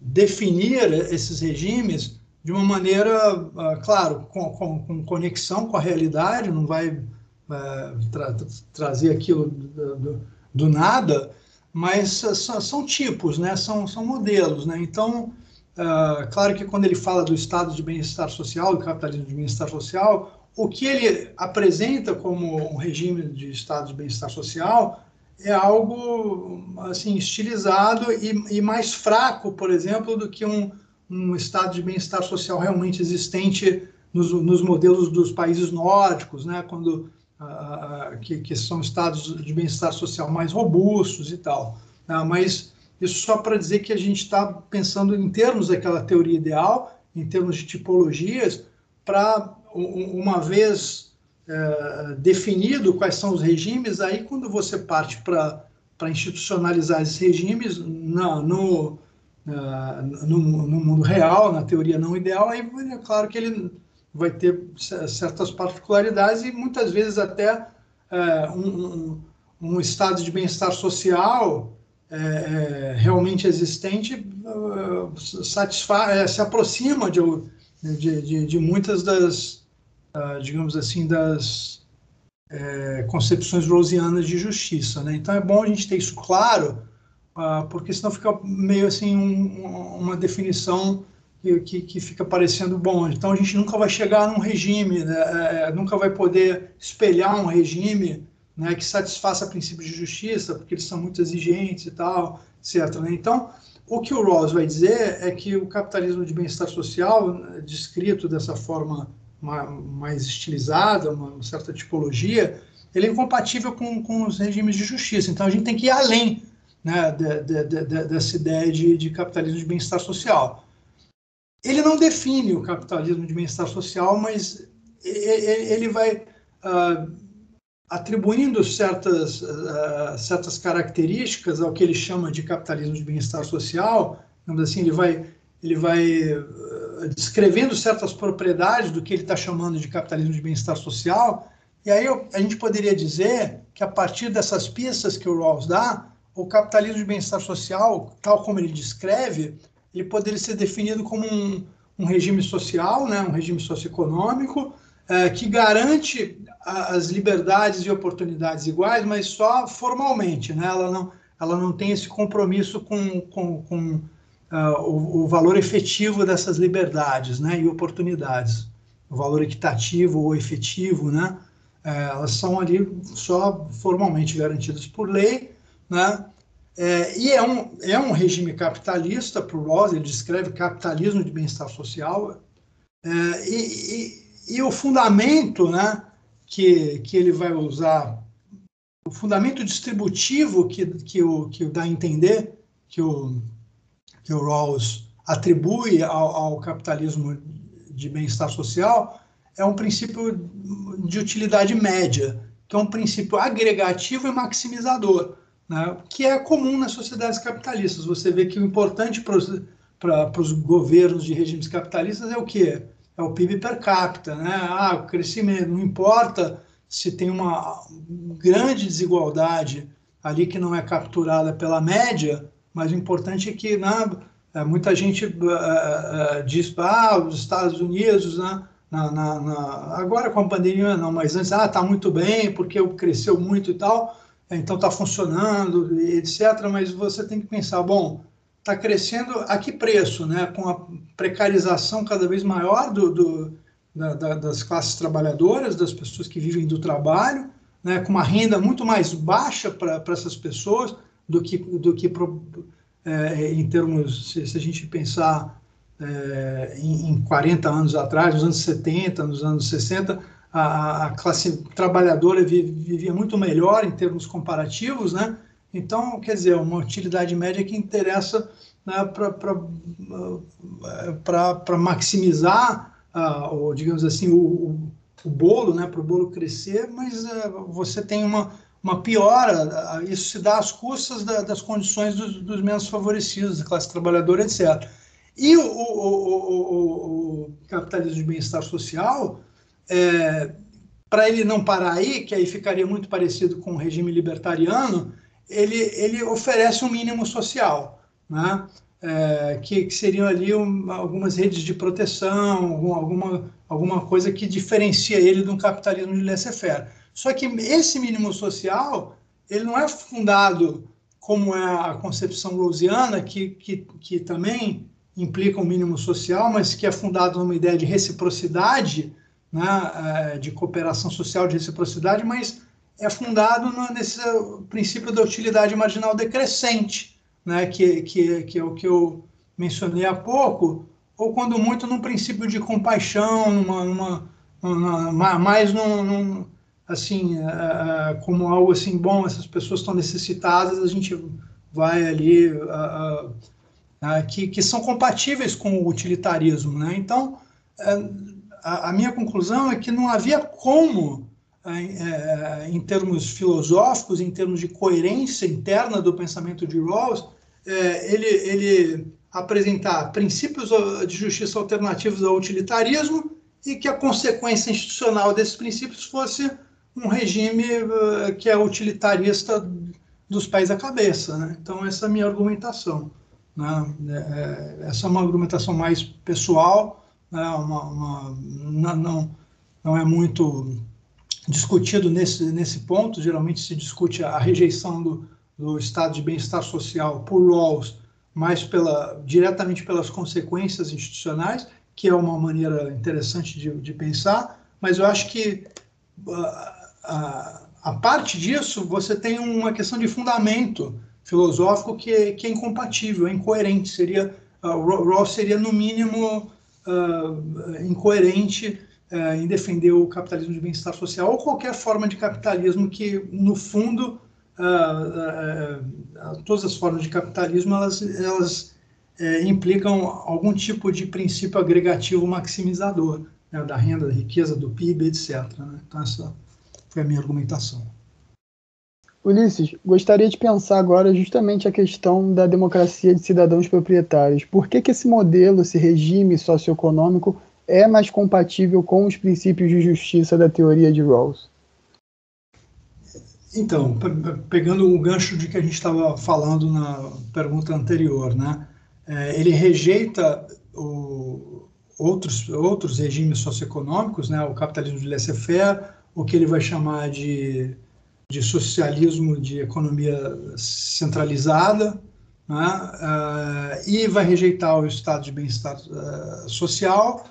definir esses regimes de uma maneira, uh, claro, com, com, com, conexão com a realidade, não vai uh, tra trazer aquilo do, do, do nada, mas são, tipos, né? são, são modelos. Né? Então, uh, claro que quando ele fala do estado de bem-estar social, do capitalismo de bem-estar social, o que ele apresenta como um regime de estado de bem-estar social é algo assim estilizado e, e, mais fraco, por exemplo, do que um, um estado de bem-estar social realmente existente nos, nos, modelos dos países nórdicos, né, quando uh, que, que, são estados de bem-estar social mais robustos e tal. Uh, mas isso só para dizer que a gente está pensando em termos daquela teoria ideal, em termos de tipologias, para uma vez é, definido quais são os regimes, aí quando você parte para institucionalizar esses regimes no, no, é, no, no, mundo real, na teoria não ideal, aí é claro que ele vai ter certas particularidades e muitas vezes até é, um, um, estado de bem-estar social é, é, realmente existente uh, satisfaz, se aproxima de, de, de, de muitas das, digamos assim, das é, concepções rosianas de justiça. Né? Então é bom a gente ter isso claro, porque senão fica meio assim um, uma definição que, que, que, fica parecendo bom. Então a gente nunca vai chegar num regime, né? é, nunca vai poder espelhar um regime né, que satisfaça princípios de justiça, porque eles são muito exigentes e tal, etc. Né? Então, o que o Rawls vai dizer é que o capitalismo de bem-estar social, descrito dessa forma mais estilizada, uma certa tipologia, ele é incompatível com, com os regimes de justiça. Então a gente tem que ir além né, de, de, de, dessa ideia de, capitalismo de bem-estar social. Ele não define o capitalismo de bem-estar social, mas ele vai uh, atribuindo certas, uh, certas características ao que ele chama de capitalismo de bem-estar social, assim, ele vai, ele vai descrevendo certas propriedades do que ele está chamando de capitalismo de bem-estar social, e aí eu, a gente poderia dizer que a partir dessas pistas que o Rawls dá, o capitalismo de bem-estar social, tal como ele descreve, ele poderia ser definido como um, um regime social, né, um regime socioeconômico, é, que garante as liberdades e oportunidades iguais, mas só formalmente, né? ela, não, ela não tem esse compromisso com, com, com uh, o, o, valor efetivo dessas liberdades né, e oportunidades, o valor equitativo ou efetivo, né? É, elas são ali só formalmente garantidas por lei, né? É, e é um, é um regime capitalista, para o Rawls, ele descreve capitalismo de bem-estar social, é, e, e, e, o fundamento né, que, que ele vai usar, o fundamento distributivo que, que, o, que dá a entender que o, que o Rawls atribui ao, ao capitalismo de bem-estar social é um princípio de utilidade média, que é um princípio agregativo e maximizador né, que é comum nas sociedades capitalistas. Você vê que o importante para os governos de regimes capitalistas é o quê? É o PIB per capita, né? Ah, o crescimento, não importa se tem uma grande desigualdade ali que não é capturada pela média, mas o importante é que né, é, muita gente uh, uh, diz, ah, os Estados Unidos, né, na, na, na, agora com a pandemia não, mas antes, ah, tá muito bem, porque cresceu muito e tal, então está funcionando, etc. Mas você tem que pensar, bom, está crescendo a que preço, né? Com a precarização cada vez maior do, do da, da, das classes trabalhadoras, das pessoas que vivem do trabalho, né? Com uma renda muito mais baixa para essas pessoas do que do que pro, é, em termos, se, se, a gente pensar é, em, em 40 anos atrás, nos anos 70, nos anos 60, a, a classe trabalhadora vivia muito melhor em termos comparativos, né? Então, quer dizer, uma utilidade média que interessa né, para maximizar, uh, ou, digamos assim, o, o bolo, né, para o bolo crescer, mas uh, você tem uma, uma piora, uh, isso se dá às custas da, das condições dos, dos, menos favorecidos, da classe trabalhadora, etc. E o, o, o capitalismo de bem-estar social é, para ele não parar aí, que aí ficaria muito parecido com o regime libertariano, ele, ele oferece um mínimo social, né? É, que, que, seriam ali um, algumas redes de proteção, algum, alguma, alguma coisa que diferencia ele de um capitalismo de laissez-faire. Só que esse mínimo social, ele não é fundado como é a concepção rosiana, que, que, que também implica um mínimo social, mas que é fundado numa ideia de reciprocidade, né, é, de cooperação social, de reciprocidade, mas é fundado no, nesse princípio da utilidade marginal decrescente, né, que, que, que é o que eu mencionei há pouco, ou quando muito num princípio de compaixão, numa, numa, numa mais num, num assim, uh, como algo assim, bom, essas pessoas estão necessitadas, a gente vai ali, uh, uh, que, que são compatíveis com o utilitarismo, né? Então, a, minha conclusão é que não havia como, é, é, em termos filosóficos, em termos de coerência interna do pensamento de Rawls, é, ele, ele apresentar princípios de justiça alternativos ao utilitarismo e que a consequência institucional desses princípios fosse um regime que é utilitarista dos pés à cabeça. Né? Então, essa é a minha argumentação. Né? Essa é uma argumentação mais pessoal, né, uma, uma, não, não é muito discutido nesse, nesse ponto, geralmente se discute a rejeição do, do estado de bem-estar social por Rawls, mais pela, diretamente pelas consequências institucionais, que é uma maneira interessante de, de pensar, mas eu acho que a, a, a, parte disso você tem uma questão de fundamento filosófico que, é, que é incompatível, é incoerente, seria, uh, Rawls seria no mínimo uh, incoerente uh, em defender o capitalismo de bem-estar social ou qualquer forma de capitalismo que, no fundo, uh, todas as formas de capitalismo elas, elas eh, implicam algum tipo de princípio agregativo maximizador né, da renda, da riqueza, do PIB, etc. Né? Então, essa foi a minha argumentação. Ulisses, gostaria de pensar agora justamente a questão da democracia de cidadãos proprietários. Por que, que esse modelo, esse regime socioeconômico é mais compatível com os princípios de justiça da teoria de Rawls? Então, pegando o gancho de que a gente estava falando na pergunta anterior, né? É, ele rejeita o, outros, outros regimes socioeconômicos, né, o capitalismo de laissez-faire, o que ele vai chamar de, de socialismo de economia centralizada, né, uh, e vai rejeitar o estado de bem-estar uh, social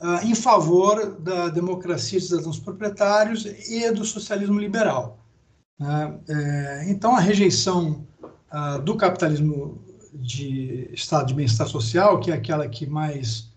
uh, em favor da democracia de cidadãos proprietários e do socialismo liberal. Né. Então, a rejeição do capitalismo de estado de bem-estar social, que é aquela que mais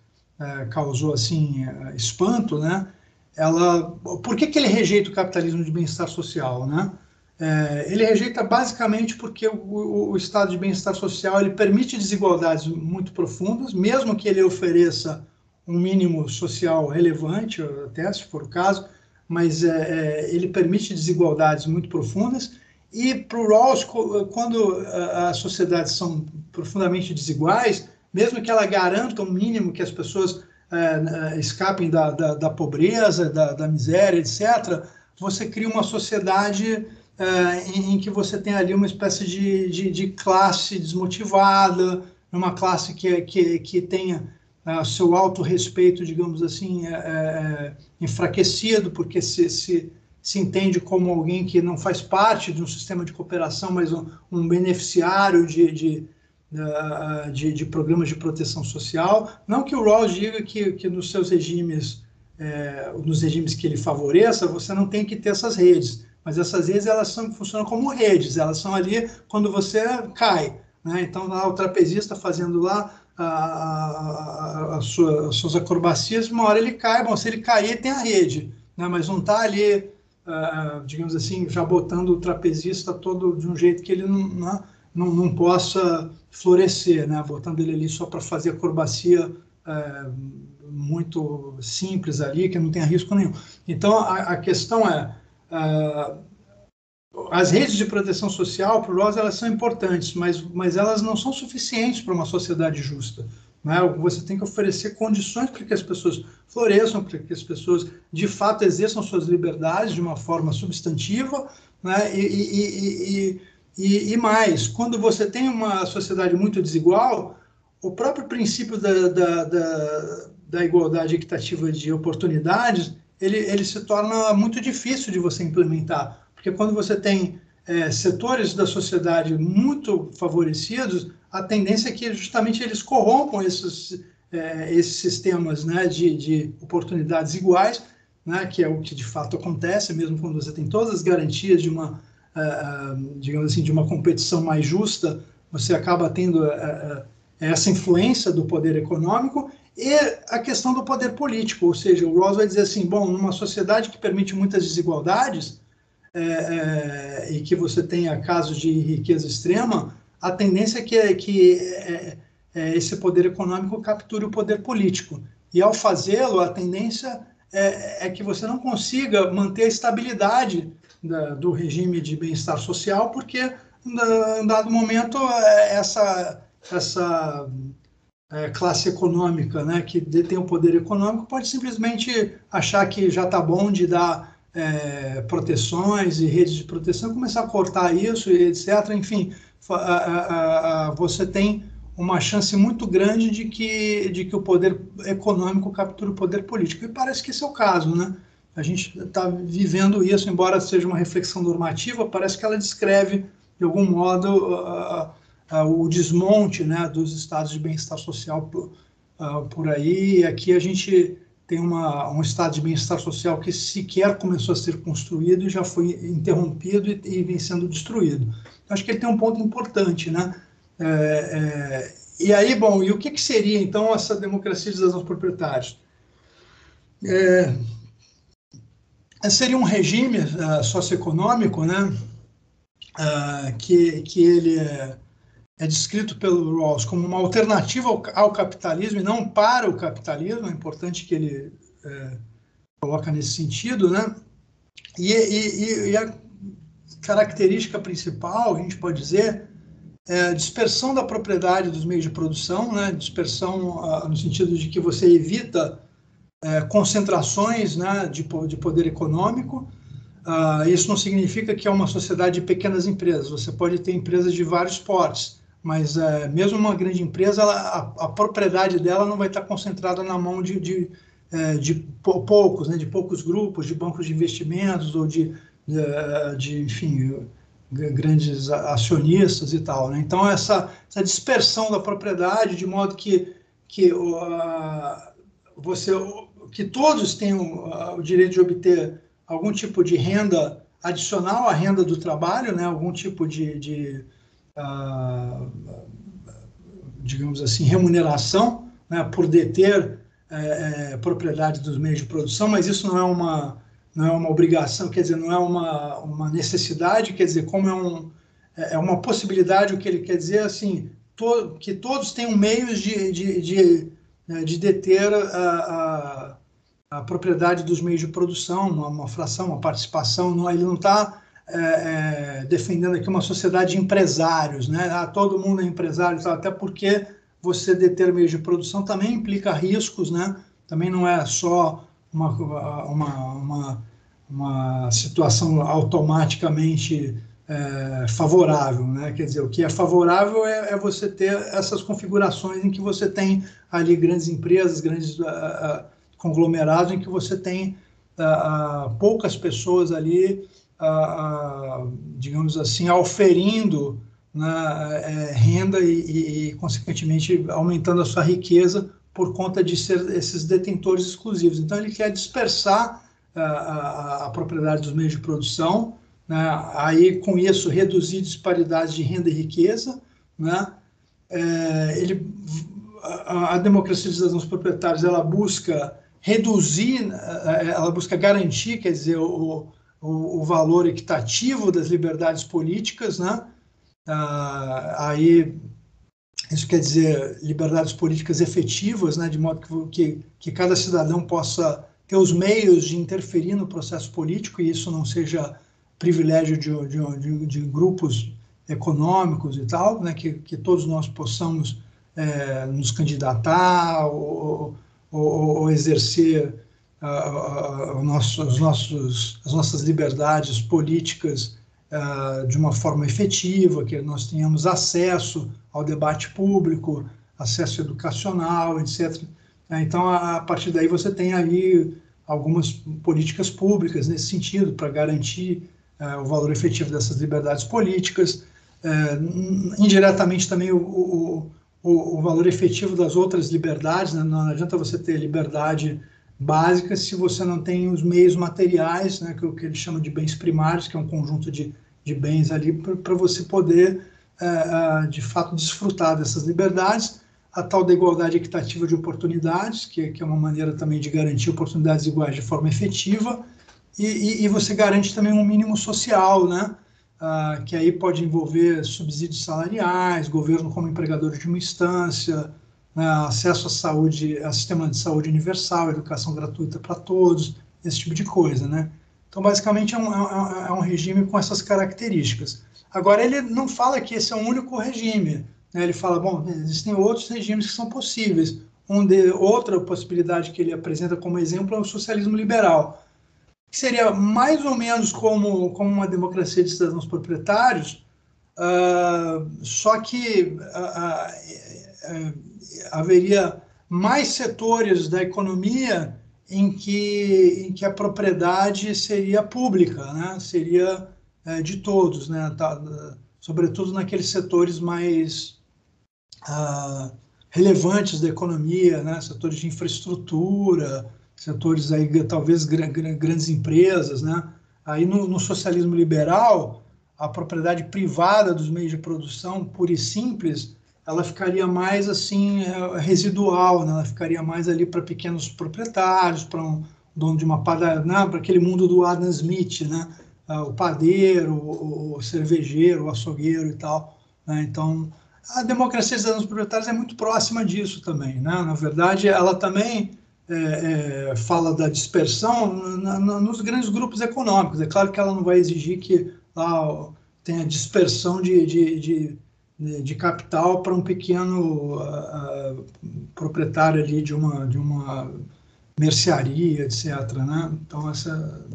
causou assim espanto, né? Ela, por que, que ele rejeita o capitalismo de bem-estar social, né? É, ele rejeita basicamente porque o, o, o estado de bem-estar social ele permite desigualdades muito profundas, mesmo que ele ofereça um mínimo social relevante, até se for o caso, mas é, é ele permite desigualdades muito profundas. E para o Rawls, quando as sociedades são profundamente desiguais, mesmo que ela garanta um mínimo que as pessoas é, é, escapem da, da, da pobreza, da, da, miséria, etc., você cria uma sociedade é, em, em, que você tem ali uma espécie de, de, de classe desmotivada, uma classe que, que, que tenha é, seu autorrespeito, digamos assim, é, é, enfraquecido, porque se, se, se entende como alguém que não faz parte de um sistema de cooperação, mas um, um beneficiário de, de de, de, programas de proteção social. Não que o Rawls diga que, que nos seus regimes, é, nos regimes que ele favoreça, você não tem que ter essas redes, mas essas redes elas são, funcionam como redes, elas são ali quando você cai. Né? Então, lá o trapezista fazendo lá sua, as suas acrobacias, uma hora ele cai, bom, se ele cair, tem a rede, né? mas não está ali, uh, digamos assim, já botando o trapezista todo de um jeito que ele não, não, não, não possa florescer, né? botando ele ali só para fazer acrobacia é, muito simples ali, que não tenha risco nenhum. Então, a, a questão é, é, as redes de proteção social, para Ross, elas são importantes, mas, mas elas não são suficientes para uma sociedade justa. Né? Você tem que oferecer condições para que as pessoas floresçam, para que as pessoas, de fato, exerçam suas liberdades de uma forma substantiva, né? e, e, e e, e, mais, quando você tem uma sociedade muito desigual, o próprio princípio da, da, da, da igualdade equitativa de oportunidades, ele, ele se torna muito difícil de você implementar, porque quando você tem é, setores da sociedade muito favorecidos, a tendência é que justamente eles corrompam esses, é, esses sistemas né, de, de oportunidades iguais, né, que é o que de fato acontece, mesmo quando você tem todas as garantias de uma digamos assim, de uma competição mais justa, você acaba tendo uh, essa influência do poder econômico e a questão do poder político, ou seja, o Ross vai dizer assim, bom, numa sociedade que permite muitas desigualdades é, é, e que você tenha casos de riqueza extrema, a tendência é que, que é, é, esse poder econômico capture o poder político. E ao fazê-lo, a tendência é, é, que você não consiga manter a estabilidade da, do regime de bem-estar social, porque em dado momento é, essa, essa é, classe econômica né, que detém o poder econômico pode simplesmente achar que já está bom de dar é, proteções e redes de proteção, começar a cortar isso, etc. Enfim, a, a, a, você tem uma chance muito grande de que, de que o poder econômico capture o poder político. E parece que esse é o caso, né? A gente está vivendo isso, embora seja uma reflexão normativa, parece que ela descreve, de algum modo, uh, uh, o desmonte né, dos estados de bem-estar social por, uh, por aí. E aqui a gente tem uma, um estado de bem-estar social que sequer começou a ser construído e já foi interrompido e, e vem sendo destruído. Acho que ele tem um ponto importante, né? É, é, e aí, bom, e o que, que seria então essa democracia de cidadãos proprietários? É, seria um regime uh, socioeconômico, né, uh, que, que ele é, é, descrito pelo Rawls como uma alternativa ao, ao, capitalismo e não para o capitalismo, é importante que ele é, coloca nesse sentido, né, e, e, e, a característica principal, a gente pode dizer, é dispersão da propriedade dos meios de produção, né, dispersão uh, no sentido de que você evita é, concentrações né, de, de poder econômico. Uh, isso não significa que é uma sociedade de pequenas empresas. Você pode ter empresas de vários portes, mas é, mesmo uma grande empresa, ela, a, a, propriedade dela não vai estar concentrada na mão de, de, é, de poucos, né, de poucos grupos, de bancos de investimentos ou de, de, de enfim, grandes acionistas e tal. Né? Então, essa, essa dispersão da propriedade, de modo que, que uh, você, que todos tenham o direito de obter algum tipo de renda adicional à renda do trabalho, né? algum tipo de, de uh, digamos assim, remuneração né, por deter é, é, propriedade dos meios de produção, mas isso não é uma não é uma obrigação, quer dizer, não é uma, uma necessidade, quer dizer, como é, um, é, é uma possibilidade, o que ele quer dizer assim, to, que todos tenham meios de, de, de, né, de deter a, a, a, propriedade dos meios de produção, uma, uma fração, uma participação, não, ele não está é, é, defendendo aqui uma sociedade de empresários, né? Ah, todo mundo é empresário, até porque você deter meios de produção também implica riscos, né? Também não é só uma, uma, uma, uma situação automaticamente é, favorável, né? Quer dizer, o que é favorável é, é, você ter essas configurações em que você tem ali grandes empresas, grandes uh, conglomerados, em que você tem uh, poucas pessoas ali digamos assim, auferindo né, é, renda e, e, consequentemente, aumentando a sua riqueza por conta de ser esses detentores exclusivos. Então, ele quer dispersar a, a, a propriedade dos meios de produção, né, aí, com isso, reduzir disparidades de renda e riqueza, né, é, ele, a, a democracia dos proprietários, ela busca reduzir, é, ela busca garantir, quer dizer, o, o, o valor equitativo das liberdades políticas, né? Ah, aí isso quer dizer liberdades políticas efetivas, né, de modo que, que, que, cada cidadão possa ter os meios de interferir no processo político e isso não seja privilégio de, de, de, de grupos econômicos e tal, né, que, que todos nós possamos é, nos candidatar ou, ou, ou exercer nosso, os nossos, as nossas liberdades políticas de uma forma efetiva, que nós tenhamos acesso ao debate público, acesso educacional, etc. Então, a, a partir daí, você tem aí algumas políticas públicas nesse sentido, para garantir o valor efetivo dessas liberdades políticas. Uh, indiretamente também o, o, o, o, valor efetivo das outras liberdades, né? não adianta você ter liberdade básicas se você não tem os meios materiais, né, que é que ele chama de bens primários, que é um conjunto de, de bens ali para você poder, é, é, de fato, desfrutar dessas liberdades. A tal da igualdade equitativa de oportunidades, que, que é uma maneira também de garantir oportunidades iguais de forma efetiva, e, e, e você garante também um mínimo social, né, ah, que aí pode envolver subsídios salariais, governo como empregador de uma instância, né, acesso à saúde, a sistema de saúde universal, educação gratuita para todos, esse tipo de coisa, né? Então, basicamente, é um, é, é um, regime com essas características. Agora, ele não fala que esse é o único regime. Né? Ele fala, bom, existem outros regimes que são possíveis. Um de, outra possibilidade que ele apresenta como exemplo é o socialismo liberal, que seria mais ou menos como, como uma democracia de cidadãos proprietários, uh, só que uh, uh, haveria mais setores da economia em que, em que a propriedade seria pública, né? seria é, de todos, né? Tá, sobretudo naqueles setores mais relevantes da economia, né? setores de infraestrutura, setores aí talvez grandes empresas, né? Aí no, no socialismo liberal, a propriedade privada dos meios de produção, pura e simples, ela ficaria mais assim é, residual, né? ela ficaria mais ali para pequenos proprietários, para um dono de uma padaria, né? para aquele mundo do Adam Smith, né? Ah, o padeiro, o, cervejeiro, o açougueiro e tal. Né? Então, a democracia dos proprietários é muito próxima disso também. Né? Na verdade, ela também é, é, fala da dispersão na, na, nos grandes grupos econômicos. É claro que ela não vai exigir que lá tenha dispersão de, de, de de capital para um pequeno uh, proprietário ali de uma de uma mercearia, etc. Né? Então essa,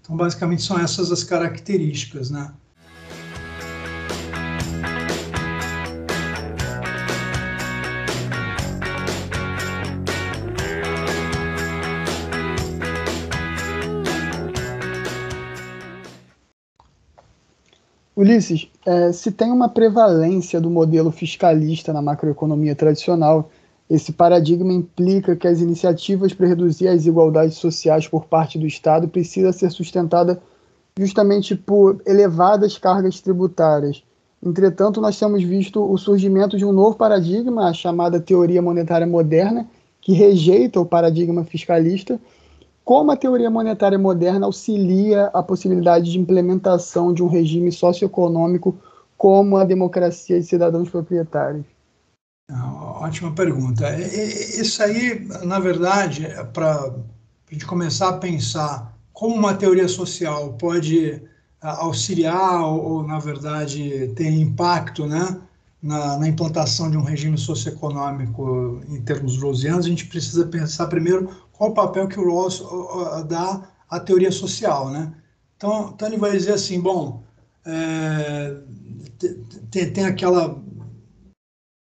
então basicamente são essas as características, né? Ulisses, é, se tem uma prevalência do modelo fiscalista na macroeconomia tradicional, esse paradigma implica que as iniciativas para reduzir as desigualdades sociais por parte do Estado precisa ser sustentada justamente por elevadas cargas tributárias. Entretanto, nós temos visto o surgimento de um novo paradigma, a chamada teoria monetária moderna, que rejeita o paradigma fiscalista. Como a teoria monetária moderna auxilia a possibilidade de implementação de um regime socioeconômico como a democracia de cidadãos proprietários? Ótima pergunta. Isso aí, na verdade, é para a gente começar a pensar como uma teoria social pode auxiliar ou, na verdade, ter impacto né, na, na implantação de um regime socioeconômico em termos rawlsianos, a gente precisa pensar primeiro qual o papel que o Rawls dá à teoria social. Né? Então, então ele vai dizer assim, bom, é, tem, tem aquela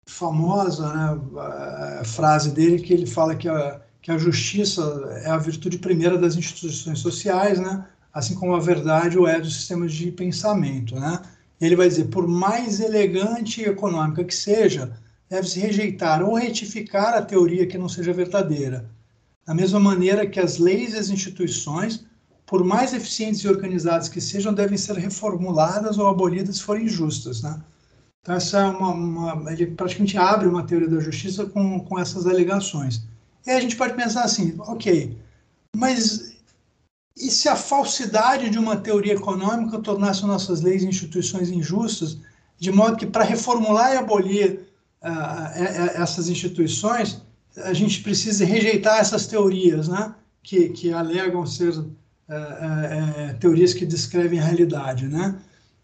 famosa né, frase dele que ele fala que a, que a justiça é a virtude primeira das instituições sociais, né, assim como a verdade o é dos sistemas de pensamento. Né? Ele vai dizer, por mais elegante e econômica que seja, deve-se rejeitar ou retificar a teoria que não seja verdadeira. Da mesma maneira que as leis e as instituições, por mais eficientes e organizadas que sejam, devem ser reformuladas ou abolidas se forem justas. Né? Então, essa é uma, uma, ele praticamente abre uma teoria da justiça com, com essas alegações. E a gente pode pensar assim, ok, mas e se a falsidade de uma teoria econômica tornasse nossas leis e instituições injustas, de modo que para reformular e abolir uh, essas instituições, a gente precisa rejeitar essas teorias, né? que, que alegam ser uh, uh, teorias que descrevem a realidade, né?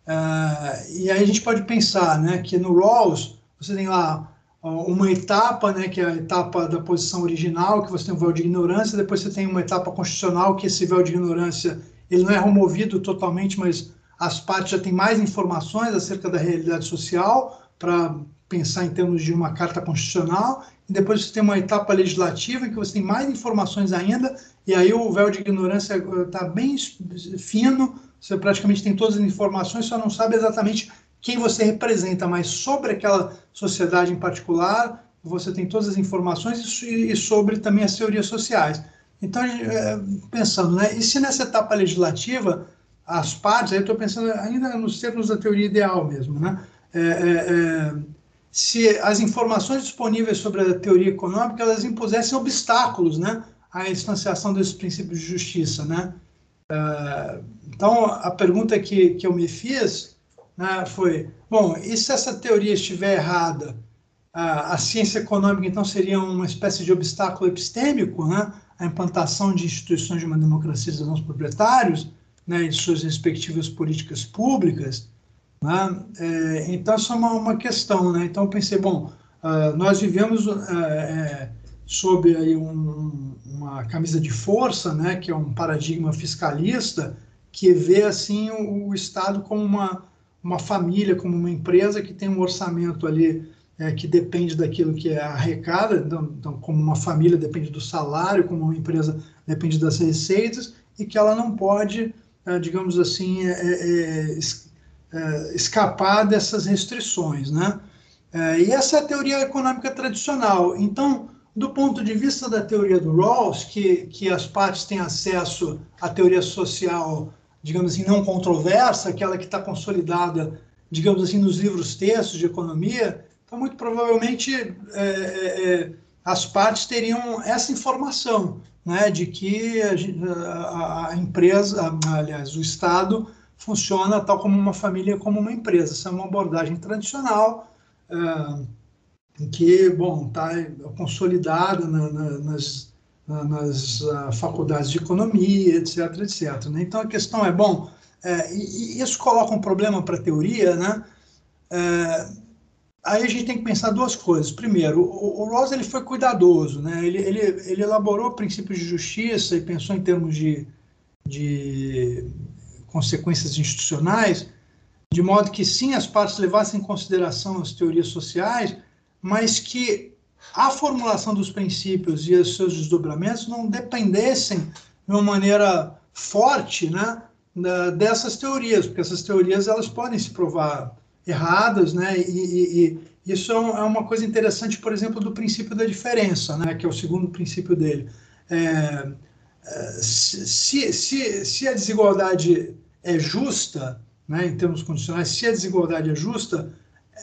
Uh, e aí a gente pode pensar né, que no Rawls você tem lá uma etapa, né, que é a etapa da posição original, que você tem um véu de ignorância, depois você tem uma etapa constitucional, que esse véu de ignorância ele não é removido totalmente, mas as partes já têm mais informações acerca da realidade social para pensar em termos de uma carta constitucional, e depois você tem uma etapa legislativa em que você tem mais informações ainda, e aí o véu de ignorância está bem fino, você praticamente tem todas as informações, só não sabe exatamente quem você representa, mas sobre aquela sociedade em particular, você tem todas as informações e sobre também as teorias sociais. Então, é, pensando, né, e se nessa etapa legislativa, as partes, aí eu estou pensando ainda nos termos da teoria ideal mesmo, né, é, é, se as informações disponíveis sobre a teoria econômica, elas impusessem obstáculos, né, à instanciação desses princípios de justiça, né, Uh, então, a pergunta que, que eu me fiz né, foi: bom, e se essa teoria estiver errada? Uh, a ciência econômica, então, seria uma espécie de obstáculo epistêmico né, à implantação de instituições de uma democracia dos proprietários né, e suas respectivas políticas públicas? Né? É, então, essa é uma, uma questão. Né? Então, pensei: bom, uh, nós vivemos é, sob aí um, uma camisa de força, né, que é um paradigma fiscalista, que vê assim o, o Estado como uma, uma família, como uma empresa que tem um orçamento ali é, que depende daquilo que é arrecada, então, então, como uma família depende do salário, como uma empresa depende das receitas, e que ela não pode, é, digamos assim, é, é, escapar dessas restrições, né? É, e essa é a teoria econômica tradicional. Então, do ponto de vista da teoria do Rawls, que, que as partes têm acesso à teoria social, digamos assim, não controversa, aquela que está consolidada, digamos assim, nos livros textos de economia, então, muito provavelmente, é, é as partes teriam essa informação, né, de que a, a empresa, aliás, o Estado funciona tal como uma família, como uma empresa. Essa é uma abordagem tradicional, é, que, bom, está consolidada na, na, nas, na, nas uh, faculdades de economia, etc, etc. Né? Então, a questão é, bom, é, e, e isso coloca um problema para a teoria, né? É, aí a gente tem que pensar duas coisas. Primeiro, o, o ele foi cuidadoso, né? Ele, ele, ele elaborou princípios de justiça e pensou em termos de, de consequências institucionais, de modo que sim, as partes levassem em consideração as teorias sociais, mas que a formulação dos princípios e os seus desdobramentos não dependessem de uma maneira forte né, dessas teorias, porque essas teorias elas podem se provar erradas, né? E, e, e isso é, é uma coisa interessante, por exemplo, do princípio da diferença, né? Que é o segundo princípio dele. É, é se, se, se a desigualdade é justa, né, em termos condicionais, se a desigualdade é justa,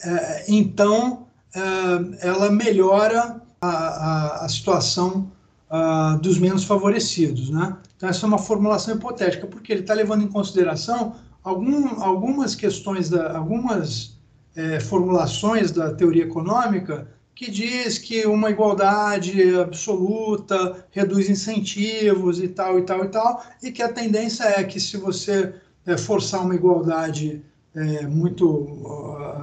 é, então é, ela melhora a, a, a situação uh, dos menos favorecidos. Né? Então, essa é uma formulação hipotética, porque ele está levando em consideração algum, algumas questões, da, algumas é, formulações da teoria econômica que diz que uma igualdade absoluta reduz incentivos e tal, e tal, e tal, e que a tendência é que se você é, forçar uma igualdade é, muito,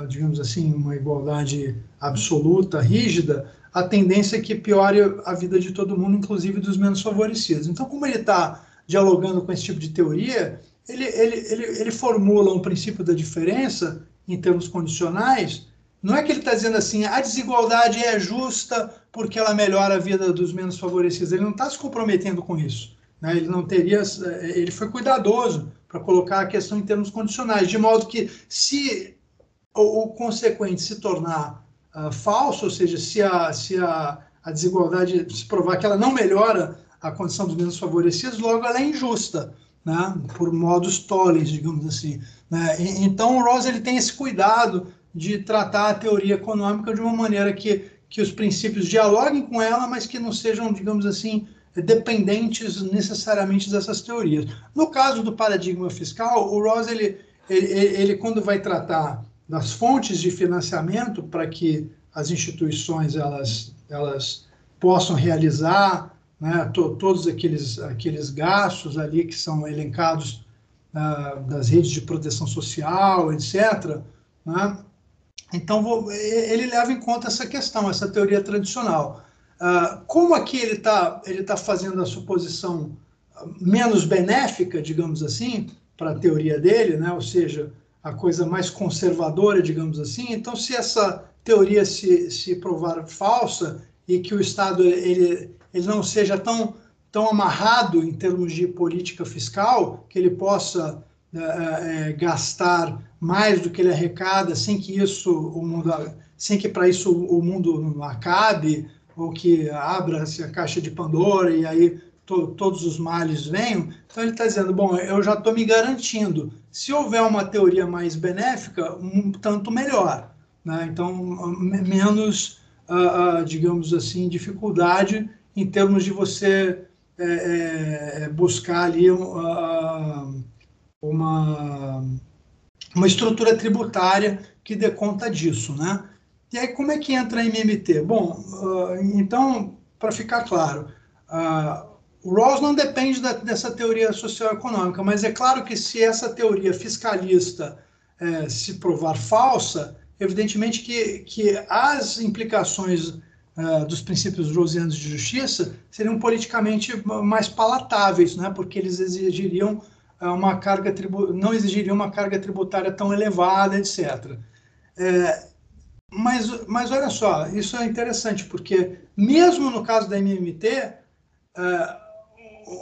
digamos assim, uma igualdade absoluta, rígida, a tendência é que piore a vida de todo mundo, inclusive dos menos favorecidos. Então, como ele está dialogando com esse tipo de teoria, ele, ele, ele, ele formula um princípio da diferença em termos condicionais. Não é que ele está dizendo assim, a desigualdade é justa porque ela melhora a vida dos menos favorecidos. Ele não está se comprometendo com isso. Né? Ele não teria, ele foi cuidadoso para colocar a questão em termos condicionais, de modo que se o, o consequente se tornar uh, falso, ou seja, se a, se a, a desigualdade se provar que ela não melhora a condição dos menos favorecidos, logo ela é injusta, né? por modos toles, digamos assim. Né? E, então o Rawls ele tem esse cuidado de tratar a teoria econômica de uma maneira que, que os princípios dialoguem com ela, mas que não sejam, digamos assim, dependentes necessariamente dessas teorias. No caso do paradigma fiscal, o Rawls, ele, ele, ele quando vai tratar das fontes de financiamento para que as instituições elas, elas possam realizar né, to, todos aqueles, aqueles gastos ali que são elencados uh, das redes de proteção social, etc. Né? Então, vou, ele leva em conta essa questão, essa teoria tradicional. Uh, como aqui ele está ele tá fazendo a suposição menos benéfica, digamos assim, para a teoria dele, né? ou seja, a coisa mais conservadora, digamos assim. Então, se essa teoria se, se provar falsa e que o Estado ele, ele não seja tão, tão amarrado em termos de política fiscal, que ele possa é, gastar mais do que ele arrecada, sem que isso o mundo, sem que para isso o mundo acabe ou que abra-se a caixa de Pandora e aí to, todos os males venham. Então ele está dizendo, bom, eu já estou me garantindo. Se houver uma teoria mais benéfica, um tanto melhor. Né? Então, menos, uh, uh, digamos assim, dificuldade em termos de você é, é, buscar ali uh, uma, uma estrutura tributária que dê conta disso, né? E aí, como é que entra a MMT? Bom, uh, então, para ficar claro, uh, o Rawls não depende da, dessa teoria socioeconômica, mas é claro que se essa teoria fiscalista é, se provar falsa, evidentemente que, que as implicações uh, dos princípios rawlsianos de justiça seriam politicamente mais palatáveis, né? porque eles exigiriam uma carga tribu não exigiriam uma carga tributária tão elevada, etc. É, mas, mas olha só, isso é interessante, porque mesmo no caso da MMT, uh, é,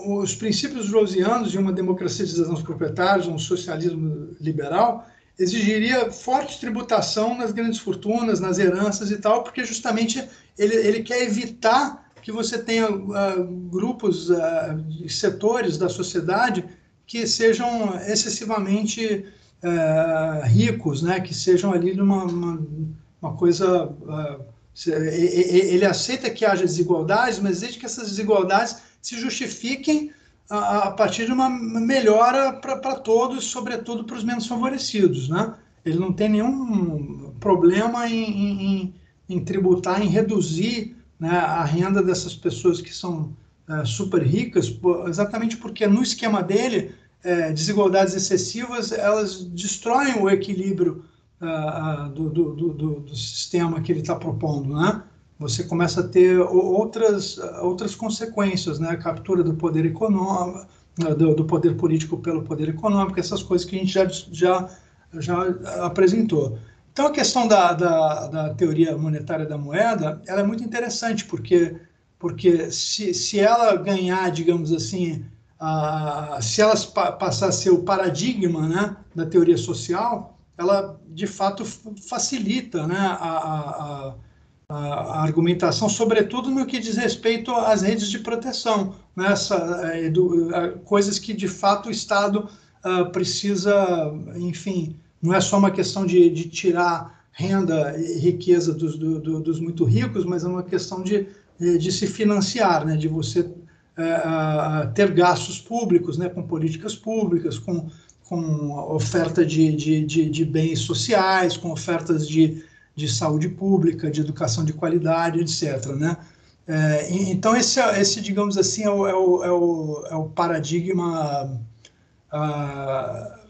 os princípios rosianos de uma democracia de cidadãos proprietários, um socialismo liberal, exigiria forte tributação nas grandes fortunas, nas heranças e tal, porque justamente ele, ele quer evitar que você tenha uh, grupos, uh, setores da sociedade que sejam excessivamente uh, ricos, né? que sejam ali numa uma, uma coisa. Uh, ele aceita que haja desigualdades, mas desde que essas desigualdades se justifiquem a, a partir de uma melhora para todos, sobretudo para os menos favorecidos. Né? Ele não tem nenhum problema em, em, em tributar, em reduzir né, a renda dessas pessoas que são uh, super ricas, exatamente porque no esquema dele, uh, desigualdades excessivas elas destroem o equilíbrio uh, do, do, do, do, sistema que ele está propondo, né? Você começa a ter outras, outras consequências, né? A captura do poder econômico, do, poder político pelo poder econômico, essas coisas que a gente já, já, já apresentou. Então, a questão da, da, da teoria monetária da moeda, ela é muito interessante, porque, porque se, se ela ganhar, digamos assim, a, se elas pa, passar a ser o paradigma né, da teoria social, ela de fato facilita né, a, a, a, argumentação, sobretudo no que diz respeito às redes de proteção, né, é, do, coisas que de fato o Estado uh, precisa, enfim, não é só uma questão de, de tirar renda e riqueza dos, do, do, dos muito ricos, mas é uma questão de, de se financiar, né, de você é, ter gastos públicos, né, com políticas públicas, com, com oferta de, de, de, de bens sociais, com ofertas de, de saúde pública, de educação de qualidade, etc. Né? É, então, esse, esse, digamos assim, é o, é o, é o, é paradigma ah,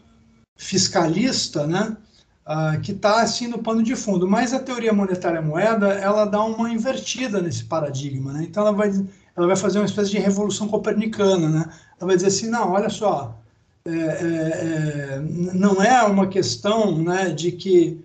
fiscalista, né? Ah, que está assim no pano de fundo. Mas a teoria monetária moeda, ela dá uma invertida nesse paradigma. Né? Então, ela vai ela vai fazer uma espécie de revolução copernicana, né? Ela vai dizer assim, não, olha só, é, é, é não é uma questão né, de que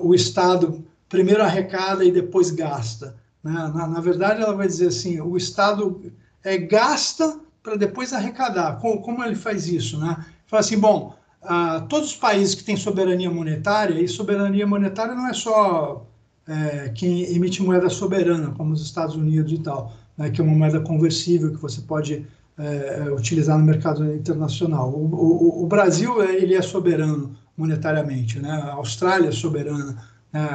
o Estado primeiro arrecada e depois gasta. Né? Na, na, verdade, ela vai dizer assim, o Estado é, gasta para depois arrecadar. Como, como, ele faz isso? Né? Fala assim, bom, todos os países que têm soberania monetária, e soberania monetária não é só é, quem emite moeda soberana, como os Estados Unidos e tal, né, que é uma moeda conversível que você pode é, é utilizar no mercado internacional. O, o, o, Brasil ele é soberano monetariamente, né? a Austrália é soberana. Né?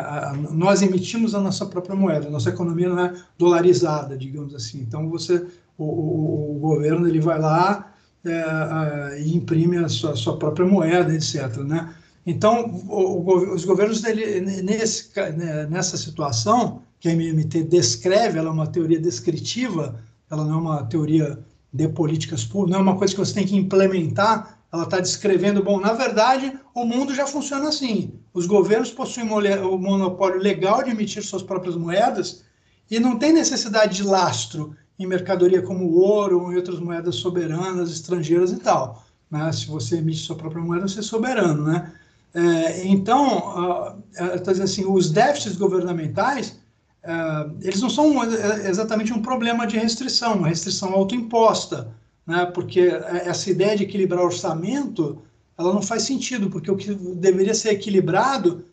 Nós emitimos a nossa própria moeda, nossa economia não é dolarizada, digamos assim. Então você, o, o governo ele vai lá é, e imprime a sua, a sua própria moeda, etc. Né? Então, os governos, dele, nesse, né, nessa situação, que a MMT descreve, ela é uma teoria descritiva, ela não é uma teoria de políticas públicas, não é uma coisa que você tem que implementar, ela está descrevendo, bom, na verdade, o mundo já funciona assim. Os governos possuem o monopólio legal de emitir suas próprias moedas e não tem necessidade de lastro em mercadoria como ouro ou em outras moedas soberanas, estrangeiras e tal. Né? Se você emite sua própria moeda, você é soberano, né? É, então, dizendo assim, os déficits governamentais, é, eles não são exatamente um problema de restrição, uma restrição autoimposta, né? porque essa ideia de equilibrar orçamento, ela não faz sentido, porque o que deveria ser equilibrado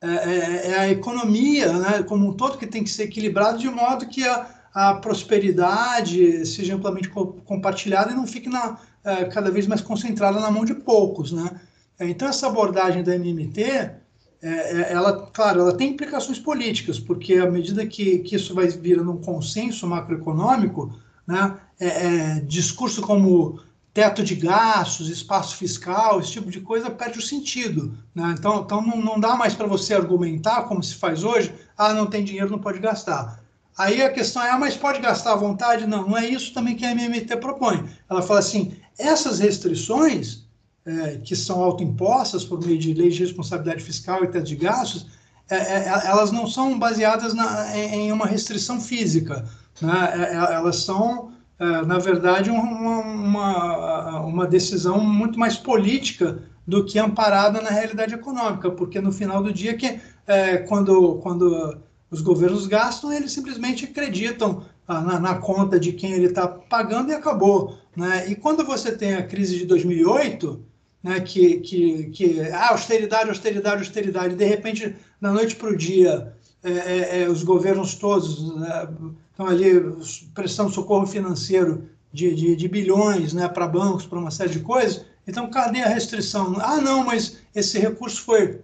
é, é, é a economia, né? como um todo, que tem que ser equilibrado de modo que a, a prosperidade seja amplamente compartilhada e não fique na, é, cada vez mais concentrada na mão de poucos, né? Então, essa abordagem da MMT, é, é, ela, claro, ela tem implicações políticas, porque à medida que, que isso vai virando um consenso macroeconômico, né, é, é, discurso como teto de gastos, espaço fiscal, esse tipo de coisa perde o sentido. Né? Então, então não, não dá mais para você argumentar, como se faz hoje, ah, não tem dinheiro, não pode gastar. Aí a questão é, ah, mas pode gastar à vontade? Não, não é isso também que a MMT propõe. Ela fala assim, essas restrições é, que são autoimpostas por meio de leis de responsabilidade fiscal e teto de gastos, é, é, é elas não são baseadas na, em, uma restrição física. Né? É, elas são, na verdade, uma, uma, uma decisão muito mais política do que amparada na realidade econômica, porque no final do dia que quando, quando os governos gastam, eles simplesmente acreditam ah, na, na, conta de quem ele está pagando e acabou. Né? E quando você tem a crise de 2008, né, que, que, que ah, austeridade, austeridade, austeridade, de repente, da noite para o dia, é, é, é, os governos todos né, estão ali prestando socorro financeiro de, de, de bilhões né, para bancos, para uma série de coisas. Então, cadê a restrição? Ah, não, mas esse recurso foi,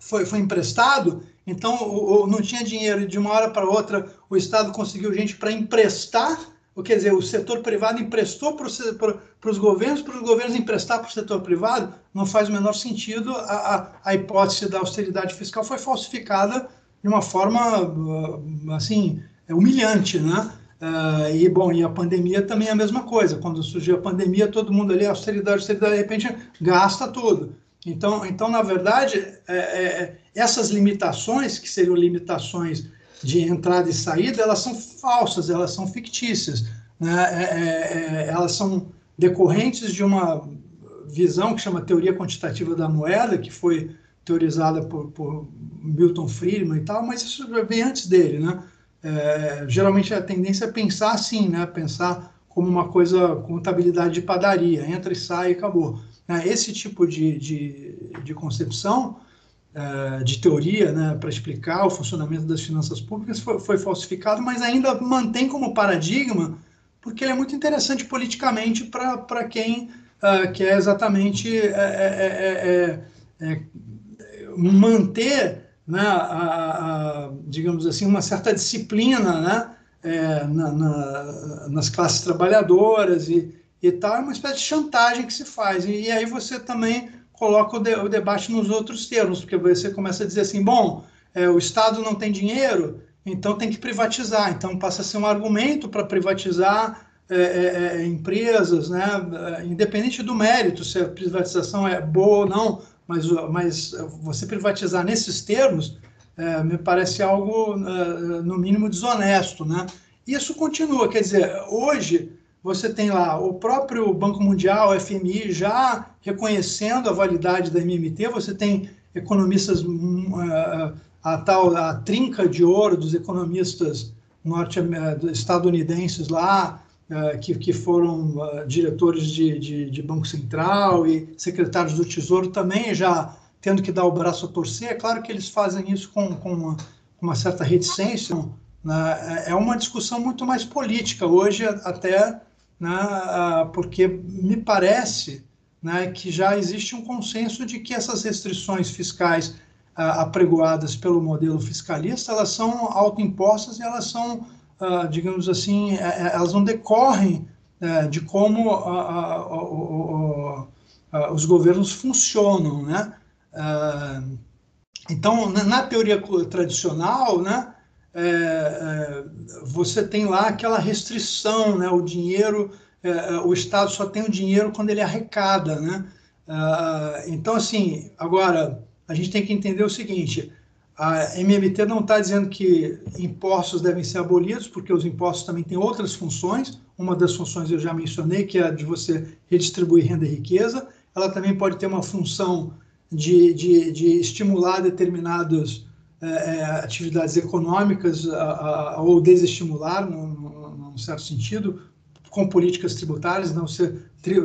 foi, foi emprestado, então o, o não tinha dinheiro, de uma hora para outra o Estado conseguiu gente para emprestar quer dizer, o setor privado emprestou para os governos, para os governos emprestar para o setor privado, não faz o menor sentido. A, a, a, hipótese da austeridade fiscal foi falsificada de uma forma, ah, assim, humilhante, né? Uh, e, bom, e a pandemia também é a mesma coisa. Quando surgiu a pandemia, todo mundo ali, austeridade, austeridade, de repente gasta tudo. Então, então na verdade, é, é, essas limitações, que seriam limitações de entrada e saída, elas são falsas, elas são fictícias. Né? É, é, é, elas são decorrentes de uma visão que chama teoria quantitativa da moeda, que foi teorizada por, por Milton Friedman e tal, mas isso vem antes dele. Né? É, geralmente a tendência é pensar assim, né? pensar como uma coisa, contabilidade de padaria, entra e sai e acabou. Né? Esse tipo de, de, de concepção, uh, de teoria, né, para explicar o funcionamento das finanças públicas foi, foi falsificado, mas ainda mantém como paradigma, porque ele é muito interessante politicamente para quem uh, quer exatamente é, é, é, manter né, a, a, digamos assim, uma certa disciplina né, é, na, na, nas classes trabalhadoras e, e tal, é uma espécie de chantagem que se faz. E, e aí você também coloca o, de, o, debate nos outros termos, porque você começa a dizer assim, bom, é, o Estado não tem dinheiro, então tem que privatizar. Então passa a ser um argumento para privatizar é, é, é empresas, né, independente do mérito, se a privatização é boa ou não, mas, mas você privatizar nesses termos é, me parece algo, é, no mínimo, desonesto. Né? Isso continua, quer dizer, hoje você tem lá o próprio Banco Mundial, o FMI, já reconhecendo a validade da MMT, você tem economistas, hum, é, a tal a trinca de ouro dos economistas norte estadunidenses lá, uh, que, que foram diretores de, de, de, Banco Central e secretários do Tesouro também já tendo que dar o braço a torcer. É claro que eles fazem isso com, com uma, uma certa reticência. Né? É uma discussão muito mais política hoje, até né, porque me parece né, que já existe um consenso de que essas restrições fiscais apregoadas pelo modelo fiscalista, elas são autoimpostas e elas são digamos assim, é, é, elas não decorrem uh, de como os governos funcionam, né? Então, na, na, teoria tradicional, né, é, é, você tem lá aquela restrição, né? O dinheiro, é, o Estado só tem o dinheiro quando ele arrecada, né? então, assim, agora a gente tem que entender o seguinte: a MMT não está dizendo que impostos devem ser abolidos, porque os impostos também têm outras funções. Uma das funções eu já mencionei, que é a de você redistribuir renda e riqueza. Ela também pode ter uma função de, de, de estimular determinadas é, é atividades econômicas a, a, ou desestimular, num, certo sentido, com políticas tributárias, não você,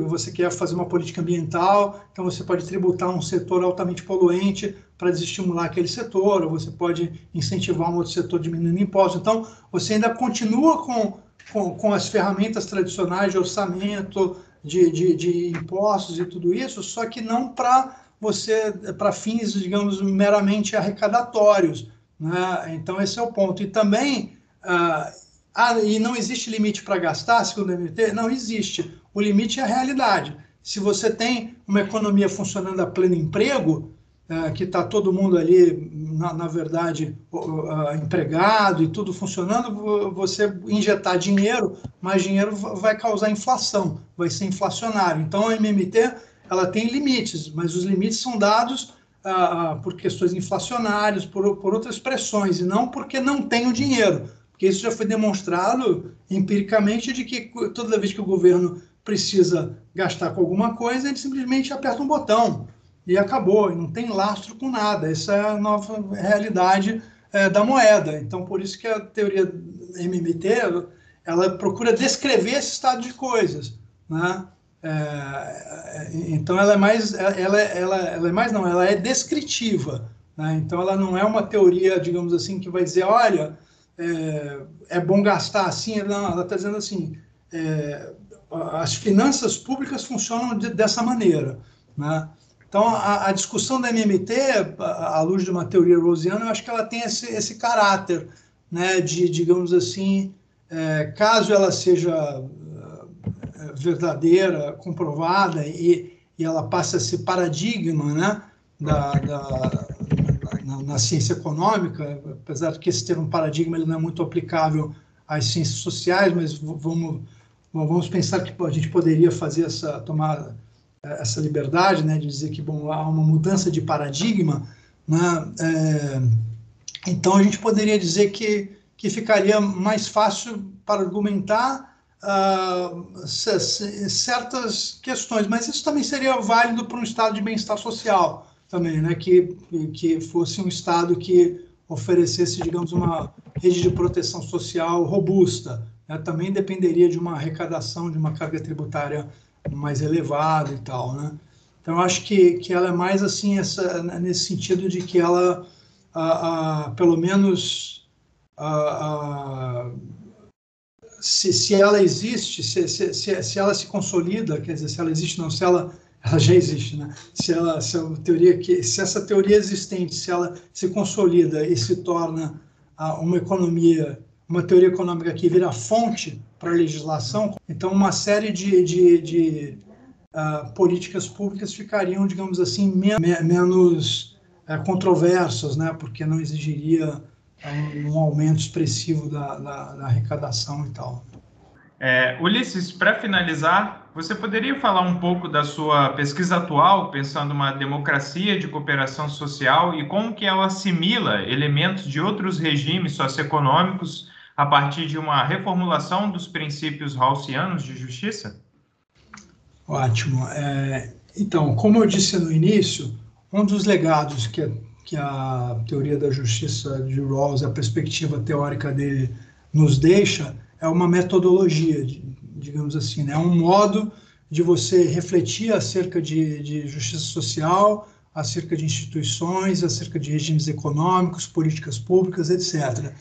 você quer fazer uma política ambiental, então você pode tributar um setor altamente poluente para desestimular aquele setor, ou você pode incentivar um outro setor diminuindo impostos. Então, você ainda continua com, com, com as ferramentas tradicionais de orçamento, de, de, de impostos e tudo isso, só que não para você, para fins, digamos, meramente arrecadatórios. Né? Então, esse é o ponto. E também, ah, ah e não existe limite para gastar, segundo o MT? Não existe. O limite é a realidade. Se você tem uma economia funcionando a pleno emprego, é, que está todo mundo ali, na, na verdade, uh, empregado e tudo funcionando, você injetar dinheiro, mais dinheiro vai causar inflação, vai ser inflacionário. Então, a MMT ela tem limites, mas os limites são dados uh, por questões inflacionárias, por, por outras pressões, e não porque não tem o dinheiro. Porque isso já foi demonstrado empiricamente de que toda vez que o governo precisa gastar com alguma coisa, ele simplesmente aperta um botão e acabou, não tem lastro com nada. Essa é a nova realidade é, da moeda. Então, por isso que a teoria MMT ela procura descrever esse estado de coisas, né? É, então ela é mais ela, ela, ela é mais não ela é descritiva né? então ela não é uma teoria digamos assim que vai dizer olha é, é bom gastar assim não ela está dizendo assim é, as finanças públicas funcionam de, dessa maneira né? Então, a, a, discussão da MMT, à luz de uma teoria rosiana, eu acho que ela tem esse, esse caráter, né, de, digamos assim, é, caso ela seja é, verdadeira, comprovada, e, e ela passe a ser paradigma, né, da, da na, na, ciência econômica, apesar de que esse termo paradigma ele não é muito aplicável às ciências sociais, mas vamos, vamos pensar que a gente poderia fazer essa, tomar essa liberdade, né, de dizer que bom, há uma mudança de paradigma, né, é, então a gente poderia dizer que, que ficaria mais fácil para argumentar uh, certas questões, mas isso também seria válido para um estado de bem-estar social também, né, que, que fosse um estado que oferecesse, digamos, uma rede de proteção social robusta, né, também dependeria de uma arrecadação, de uma carga tributária mais elevada e tal, né? Então, acho que, que ela é mais assim, essa, nesse sentido de que ela, a, a, pelo menos, a, se, se ela existe, se, se, se, se ela se consolida, quer dizer, se ela existe, não, se ela ela já existe, né? Se ela, se a teoria que, se essa teoria existente, se ela se consolida e se torna uh, uma economia, uma teoria econômica que vira fonte para a legislação, então uma série de, de, de uh, políticas públicas ficariam, digamos assim, men menos uh, controversas, né? Porque não exigiria um, um aumento expressivo da, da, da arrecadação e tal. É, Ulisses, para finalizar, você poderia falar um pouco da sua pesquisa atual, pensando uma democracia de cooperação social e como que ela assimila elementos de outros regimes socioeconômicos a partir de uma reformulação dos princípios rawlsianos de justiça? Ótimo. É, então, como eu disse no início, um dos legados que, que a teoria da justiça de Rawls, a perspectiva teórica dele, nos deixa é uma metodologia, digamos assim, né? é um modo de você refletir acerca de, de justiça social, acerca de instituições, acerca de regimes econômicos, políticas públicas, etc.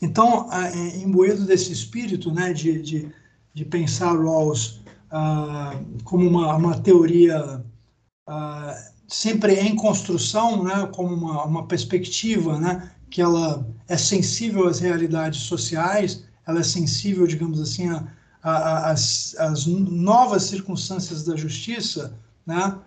Então, é, imbuído desse espírito né, de, de, de pensar Rawls ah, como uma, uma teoria ah, sempre em construção, né, como uma, uma perspectiva né, que ela é sensível às realidades sociais, ela é sensível, digamos assim, às novas circunstâncias da justiça, né?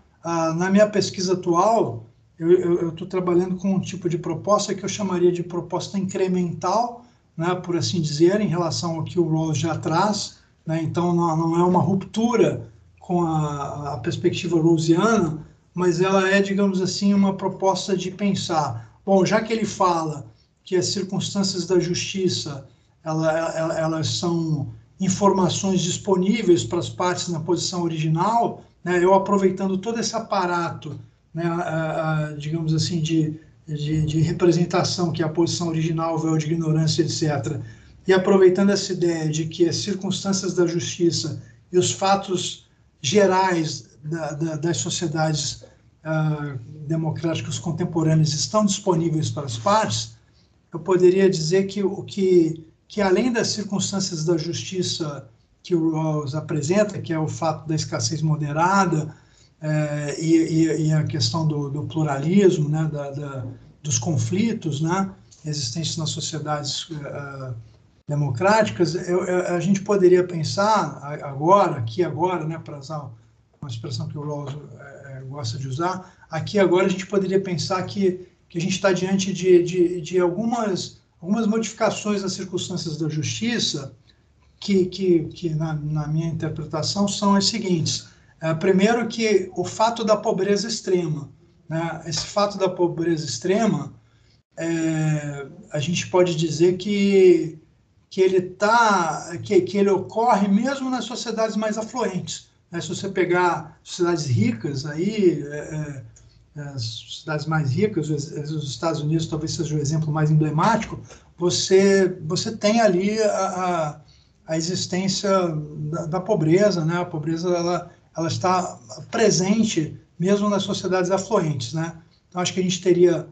na minha pesquisa atual, eu estou trabalhando com um tipo de proposta que eu chamaria de proposta incremental, né, por assim dizer, em relação ao que o Rawls já traz. Né, então, não, não, é uma ruptura com a, a perspectiva rawlsiana, mas ela é, digamos assim, uma proposta de pensar, bom, já que ele fala que as circunstâncias da justiça ela, ela, elas são informações disponíveis para as partes na posição original, né, eu aproveitando todo esse aparato, né, a, a, digamos assim, de, de, de, representação, que é a posição original, véu de ignorância, etc., e aproveitando essa ideia de que as circunstâncias da justiça e os fatos gerais da, da, das sociedades uh, democráticas contemporâneas estão disponíveis para as partes, eu poderia dizer que o que que além das circunstâncias da justiça que o Rawls apresenta, que é o fato da escassez moderada é, e, e, a questão do, do pluralismo, né, da, da, dos conflitos né, existentes nas sociedades uh, democráticas, eu, eu, a gente poderia pensar agora, aqui agora, né, para usar uma expressão que o Rawls gosta de usar, aqui agora a gente poderia pensar que, que a gente está diante de, de, de algumas algumas modificações nas circunstâncias da justiça que, que, que na, na minha interpretação, são as seguintes. É, primeiro que o fato da pobreza extrema. Né? Esse fato da pobreza extrema, é, a gente pode dizer que, que ele tá, que, que ele ocorre mesmo nas sociedades mais afluentes. Né? Se você pegar sociedades ricas, aí, é, é as cidades mais ricas, os, os, Estados Unidos talvez seja o exemplo mais emblemático, você, você tem ali a, a, a existência da, da, pobreza, né? A pobreza, ela, ela está presente mesmo nas sociedades afluentes, né? Então, acho que a gente teria,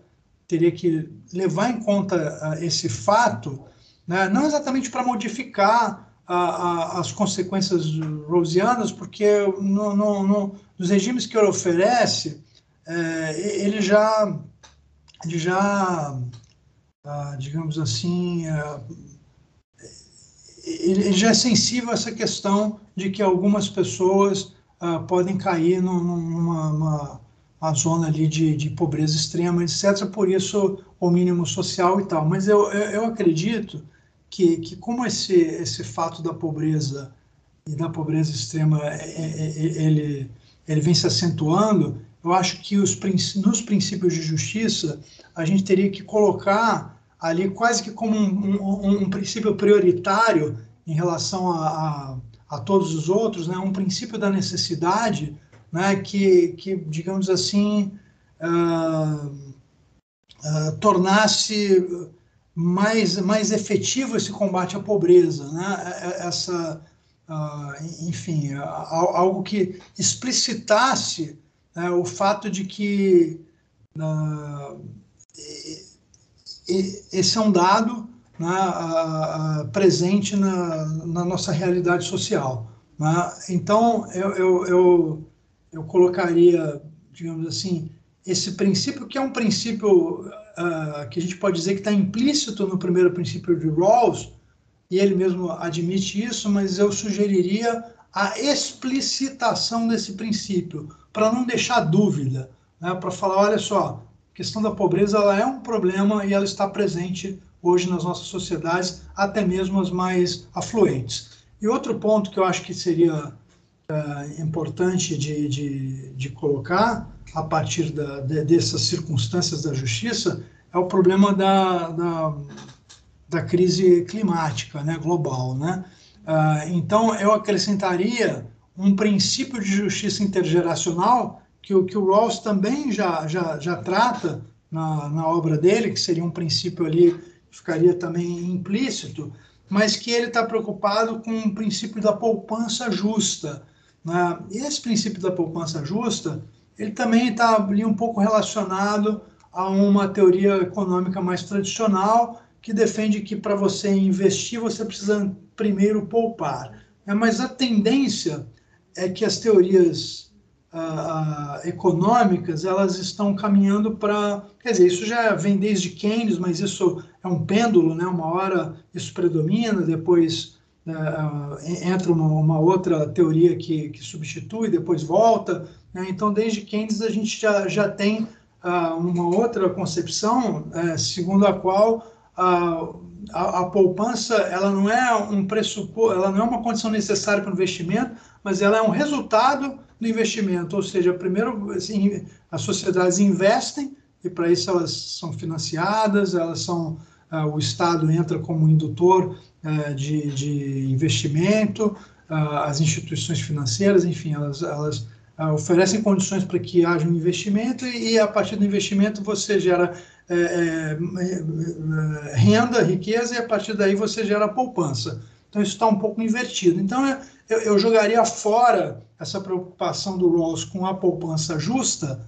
teria que levar em conta uh, esse fato, né? não exatamente para modificar as consequências rosianas, porque no, no, no, nos regimes que ele oferece, é, ele já, ele já ah, digamos assim, ah, ele, já é sensível a essa questão de que algumas pessoas ah, podem cair numa uma, uma zona ali de, de pobreza extrema, etc. Por isso, o mínimo social e tal. Mas eu, eu, eu acredito que, que como esse, esse fato da pobreza e da pobreza extrema é, é, é, ele, ele vem se acentuando, eu acho que os, nos princípios de justiça a gente teria que colocar ali quase que como um, um, um princípio prioritário em relação a, a, a, todos os outros, né? um princípio da necessidade né? que, que digamos assim, uh, uh, tornasse mais, mais efetivo esse combate à pobreza, né? É, é, essa, uh, enfim, algo que explicitasse né, o fato de que uh, esse é um dado né, uh, presente na, na, nossa realidade social. Né? Então, eu, eu, eu, eu colocaria, digamos assim, esse princípio que é um princípio uh, que a gente pode dizer que está implícito no primeiro princípio de Rawls, e ele mesmo admite isso, mas eu sugeriria a explicitação desse princípio, para não deixar dúvida, né, para falar, olha só, a questão da pobreza ela é um problema e ela está presente hoje nas nossas sociedades, até mesmo as mais afluentes. E outro ponto que eu acho que seria uh, importante de, de, de, colocar, a partir da, de, dessas circunstâncias da justiça, é o problema da, da, da crise climática né, global. Né? Uh, então, eu acrescentaria um princípio de justiça intergeracional que, que o Rawls também já, já, já trata na, na obra dele, que seria um princípio ali, ficaria também implícito, mas que ele está preocupado com o princípio da poupança justa. Né? E esse princípio da poupança justa, ele também está ali um pouco relacionado a uma teoria econômica mais tradicional, que defende que para você investir você precisa primeiro poupar. É, mas a tendência é que as teorias ah, ah, econômicas elas estão caminhando para, quer dizer, isso já vem desde Keynes, mas isso é um pêndulo, né? Uma hora isso predomina, depois uh, entra uma, uma, outra teoria que, que substitui, depois volta. Né? Então, desde Keynes a gente já, já tem uh, uma outra concepção uh, segundo a qual a, a, poupança ela não é um pressuposto, ela não é uma condição necessária para o investimento, mas ela é um resultado do investimento. Ou seja, primeiro assim, as sociedades investem e para isso elas são financiadas, elas são uh, o Estado entra como indutor de, de investimento, uh, as instituições financeiras, enfim, elas, elas oferecem condições para que haja um investimento e, a partir do investimento você gera é, é, renda, riqueza e a partir daí você gera poupança. Então isso está um pouco invertido. Então eu, eu jogaria fora essa preocupação do Rawls com a poupança justa,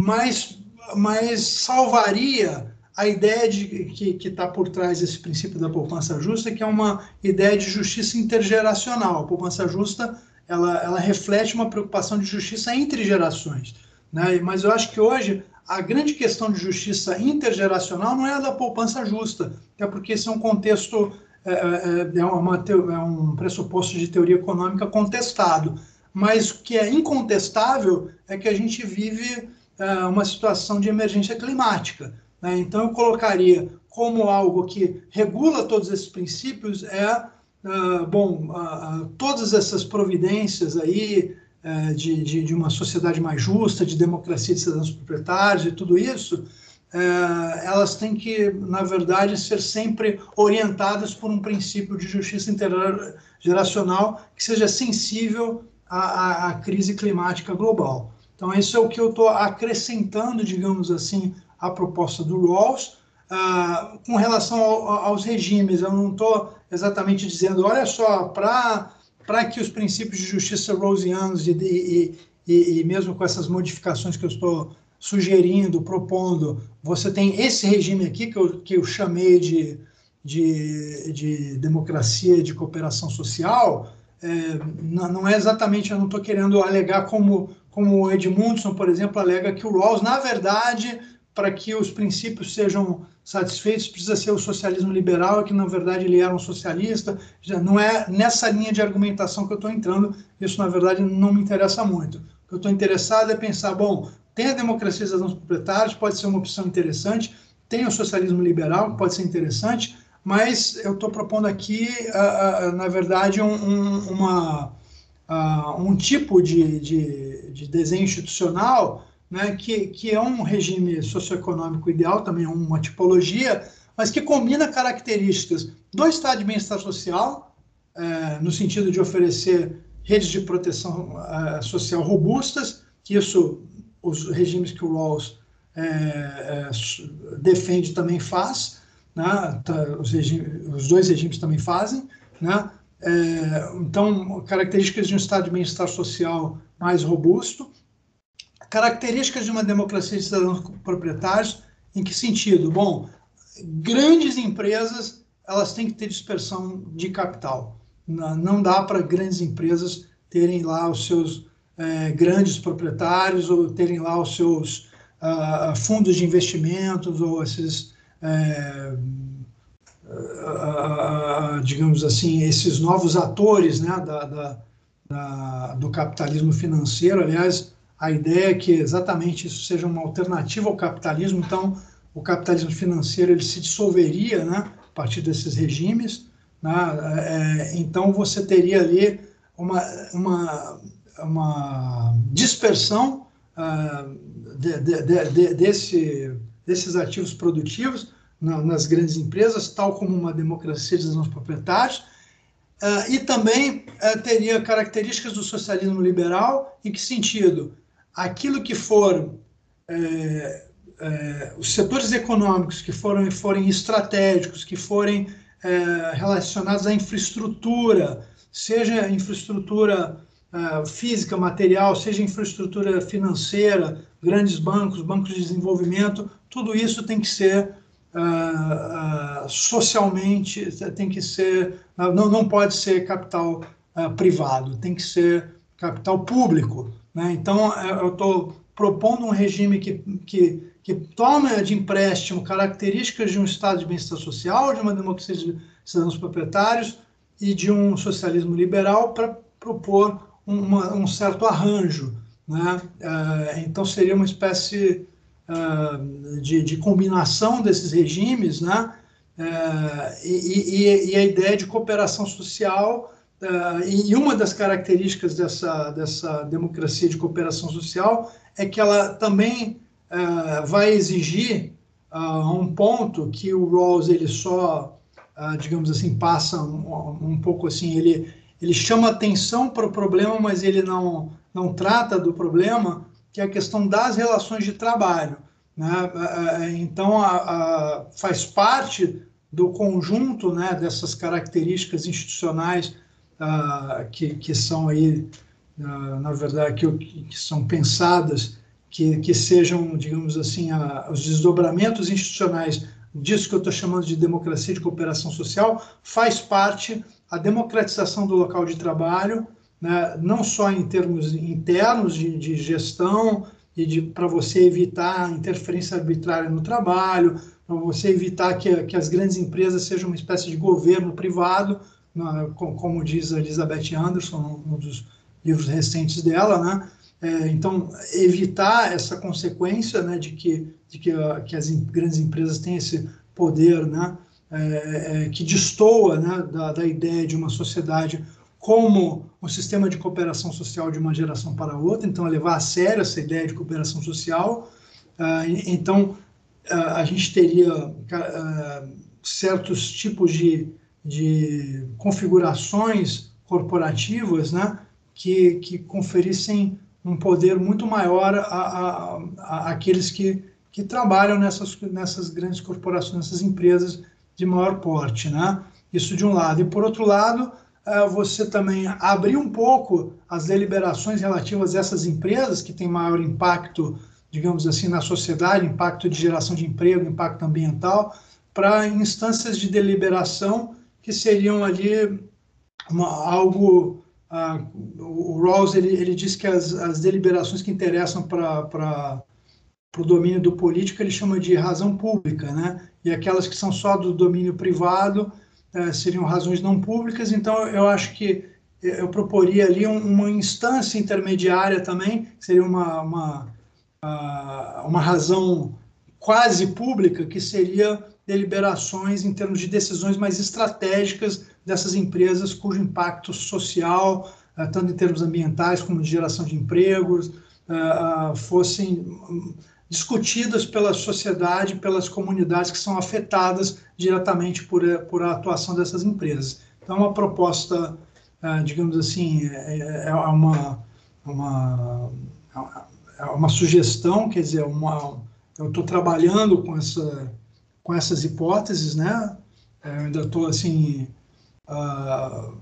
mas, mas salvaria a ideia de, que está por trás desse princípio da poupança justa, que é uma ideia de justiça intergeracional. A poupança justa ela, ela reflete uma preocupação de justiça entre gerações. Né? Mas eu acho que hoje a grande questão de justiça intergeracional não é a da poupança justa, até porque esse é um contexto, é, é, é, uma, é um pressuposto de teoria econômica contestado. Mas o que é incontestável é que a gente vive é, uma situação de emergência climática. Né? Então, eu colocaria como algo que regula todos esses princípios é, uh, bom, uh, todas essas providências aí uh, de, de, de, uma sociedade mais justa, de democracia de cidadãos proprietários e tudo isso, elas têm que, na verdade, ser sempre orientadas por um princípio de justiça intergeracional que seja sensível à, à, à crise climática global. Então, isso é o que eu estou acrescentando, digamos assim, a proposta do Rawls. Uh, com relação ao, aos regimes, eu não estou exatamente dizendo, olha só, para que os princípios de justiça rawlsianos e, e, e, e mesmo com essas modificações que eu estou sugerindo, propondo, você tem esse regime aqui que eu, que eu chamei de, de, de democracia de cooperação social, é, não, não, é exatamente, eu não estou querendo alegar como, como o Edmundson, por exemplo, alega que o Rawls, na verdade, para que os princípios sejam satisfeitos, precisa ser o socialismo liberal, que na verdade ele era um socialista. Já não é nessa linha de argumentação que eu estou entrando, isso na verdade não me interessa muito. O que eu estou interessado é pensar, bom, tem a democracia dos proprietários, pode ser uma opção interessante, tem o socialismo liberal, que pode ser interessante, mas eu estou propondo aqui, uh, uh, na verdade, um, um, uma, uh, um tipo de, de, de desenho institucional né, que, que é um regime socioeconômico ideal, também é uma tipologia, mas que combina características do estado de bem-estar social, é, no sentido de oferecer redes de proteção é, social robustas, que isso os regimes que o Rawls é, é defende também faz, né? Tá, os, os, dois regimes também fazem, né? É, então, características de um estado de bem-estar social mais robusto, características de uma democracia de cidadãos proprietários, em que sentido? Bom, grandes empresas elas têm que ter dispersão de capital. Não dá para grandes empresas terem lá os seus é, grandes proprietários ou terem lá os seus uh, fundos de investimentos ou esses, é, uh, uh, digamos assim, esses novos atores né, da, da, da, do capitalismo financeiro. Aliás, a ideia é que exatamente isso seja uma alternativa ao capitalismo. Então, o capitalismo financeiro ele se dissolveria, né, a partir desses regimes. Né, é, então, você teria ali uma, uma, uma dispersão uh, de, de, de, desse, desses ativos produtivos na, nas grandes empresas, tal como uma democracia dos proprietários, uh, e também uh, teria características do socialismo liberal, em que sentido? Aquilo que for eh, eh, os setores econômicos que forem, forem estratégicos, que forem eh, relacionados à infraestrutura, seja infraestrutura uh, física, material, seja infraestrutura financeira, grandes bancos, bancos de desenvolvimento, tudo isso tem que ser uh, uh, socialmente, tem que ser, não, não pode ser capital privado, tem que ser capital público. Né? Então, eu estou propondo um regime que, que, que toma de empréstimo características de um estado de bem-estar social, de uma democracia de cidadãos proprietários, e de um socialismo liberal para propor uma, um certo arranjo. Né? Uh, então, seria uma espécie uh, de, de, combinação desses regimes, né? E, e, e, a ideia de cooperação social. E uma das características dessa, dessa democracia de cooperação social é que ela também vai exigir um ponto que o Rawls ele só uh, digamos assim, passa um, um, pouco assim, ele, ele chama atenção para o problema, mas ele não, não trata do problema, que é a questão das relações de trabalho. Né? Uh, então, a, a, faz parte do conjunto né, dessas características institucionais que, que são aí, na verdade, que, que são pensadas que, que, sejam, digamos assim, a, os desdobramentos institucionais disso que eu estou chamando de democracia de cooperação social, faz parte a democratização do local de trabalho, né, não só em termos internos de, de gestão e para você evitar interferência arbitrária no trabalho, para você evitar que, que as grandes empresas sejam uma espécie de governo privado, como diz a Elizabeth Anderson, um dos livros recentes dela, né? É, então, evitar essa consequência né, de, que, de que, a, que as grandes empresas têm esse poder né, é, é, que destoa né, da, da ideia de uma sociedade como um sistema de cooperação social de uma geração para outra, então levar a sério essa ideia de cooperação social. Ah, então, ah, a gente teria ah, certos tipos de, de configurações corporativas né, que, que conferissem um poder muito maior a, a, a, aqueles que, que trabalham nessas, nessas grandes corporações, nessas empresas de maior porte, né? Isso de um lado. E por outro lado, uh, você também abrir um pouco as deliberações relativas a essas empresas que têm maior impacto, digamos assim, na sociedade, impacto de geração de emprego, impacto ambiental, para instâncias de deliberação que seriam ali uma, algo ah, o Rawls ele, ele diz que as, as deliberações que interessam para o domínio do político ele chama de razão pública, né? E aquelas que são só do domínio privado eh, seriam razões não públicas. Então, eu acho que eu proporia ali um, uma instância intermediária também, seria uma, uma, uh, uma razão quase pública, que seria deliberações em termos de decisões mais estratégicas dessas empresas cujo impacto social, uh, tanto em termos ambientais como de geração de empregos, uh, fossem hum, discutidas pela sociedade, pelas comunidades que são afetadas diretamente por, por a atuação dessas empresas. Então, é uma proposta, digamos assim, é, é, é uma, uma, é uma sugestão, quer dizer, uma, eu estou trabalhando com essa com essas hipóteses, né? Eu ainda estou assim uh,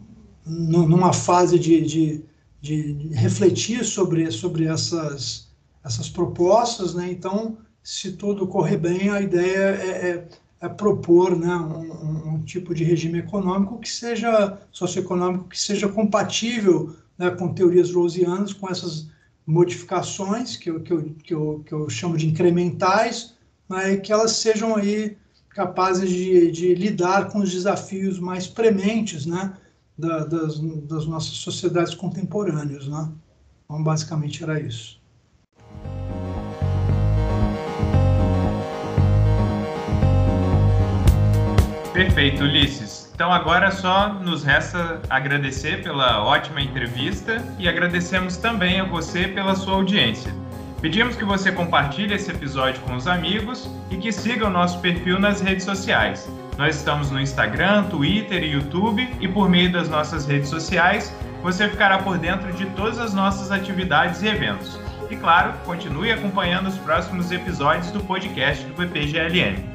numa fase de, de, de, refletir sobre sobre essas essas propostas, né? Então, se tudo correr bem, a ideia é, é, é propor, né, um, um, tipo de regime econômico que seja socioeconômico que seja compatível né, com teorias rosianas, com essas modificações que eu, que eu, que eu, que eu chamo de incrementais, né, que elas sejam aí capazes de, de lidar com os desafios mais prementes né, da, das, das nossas sociedades contemporâneas. Né? Então, basicamente era isso. Perfeito, Ulisses. Então agora só nos resta agradecer pela ótima entrevista e agradecemos também a você pela sua audiência. Pedimos que você compartilhe esse episódio com os amigos e que siga o nosso perfil nas redes sociais. Nós estamos no Instagram, Twitter e YouTube e por meio das nossas redes sociais você ficará por dentro de todas as nossas atividades e eventos. E claro, continue acompanhando os próximos episódios do podcast do PPGLM.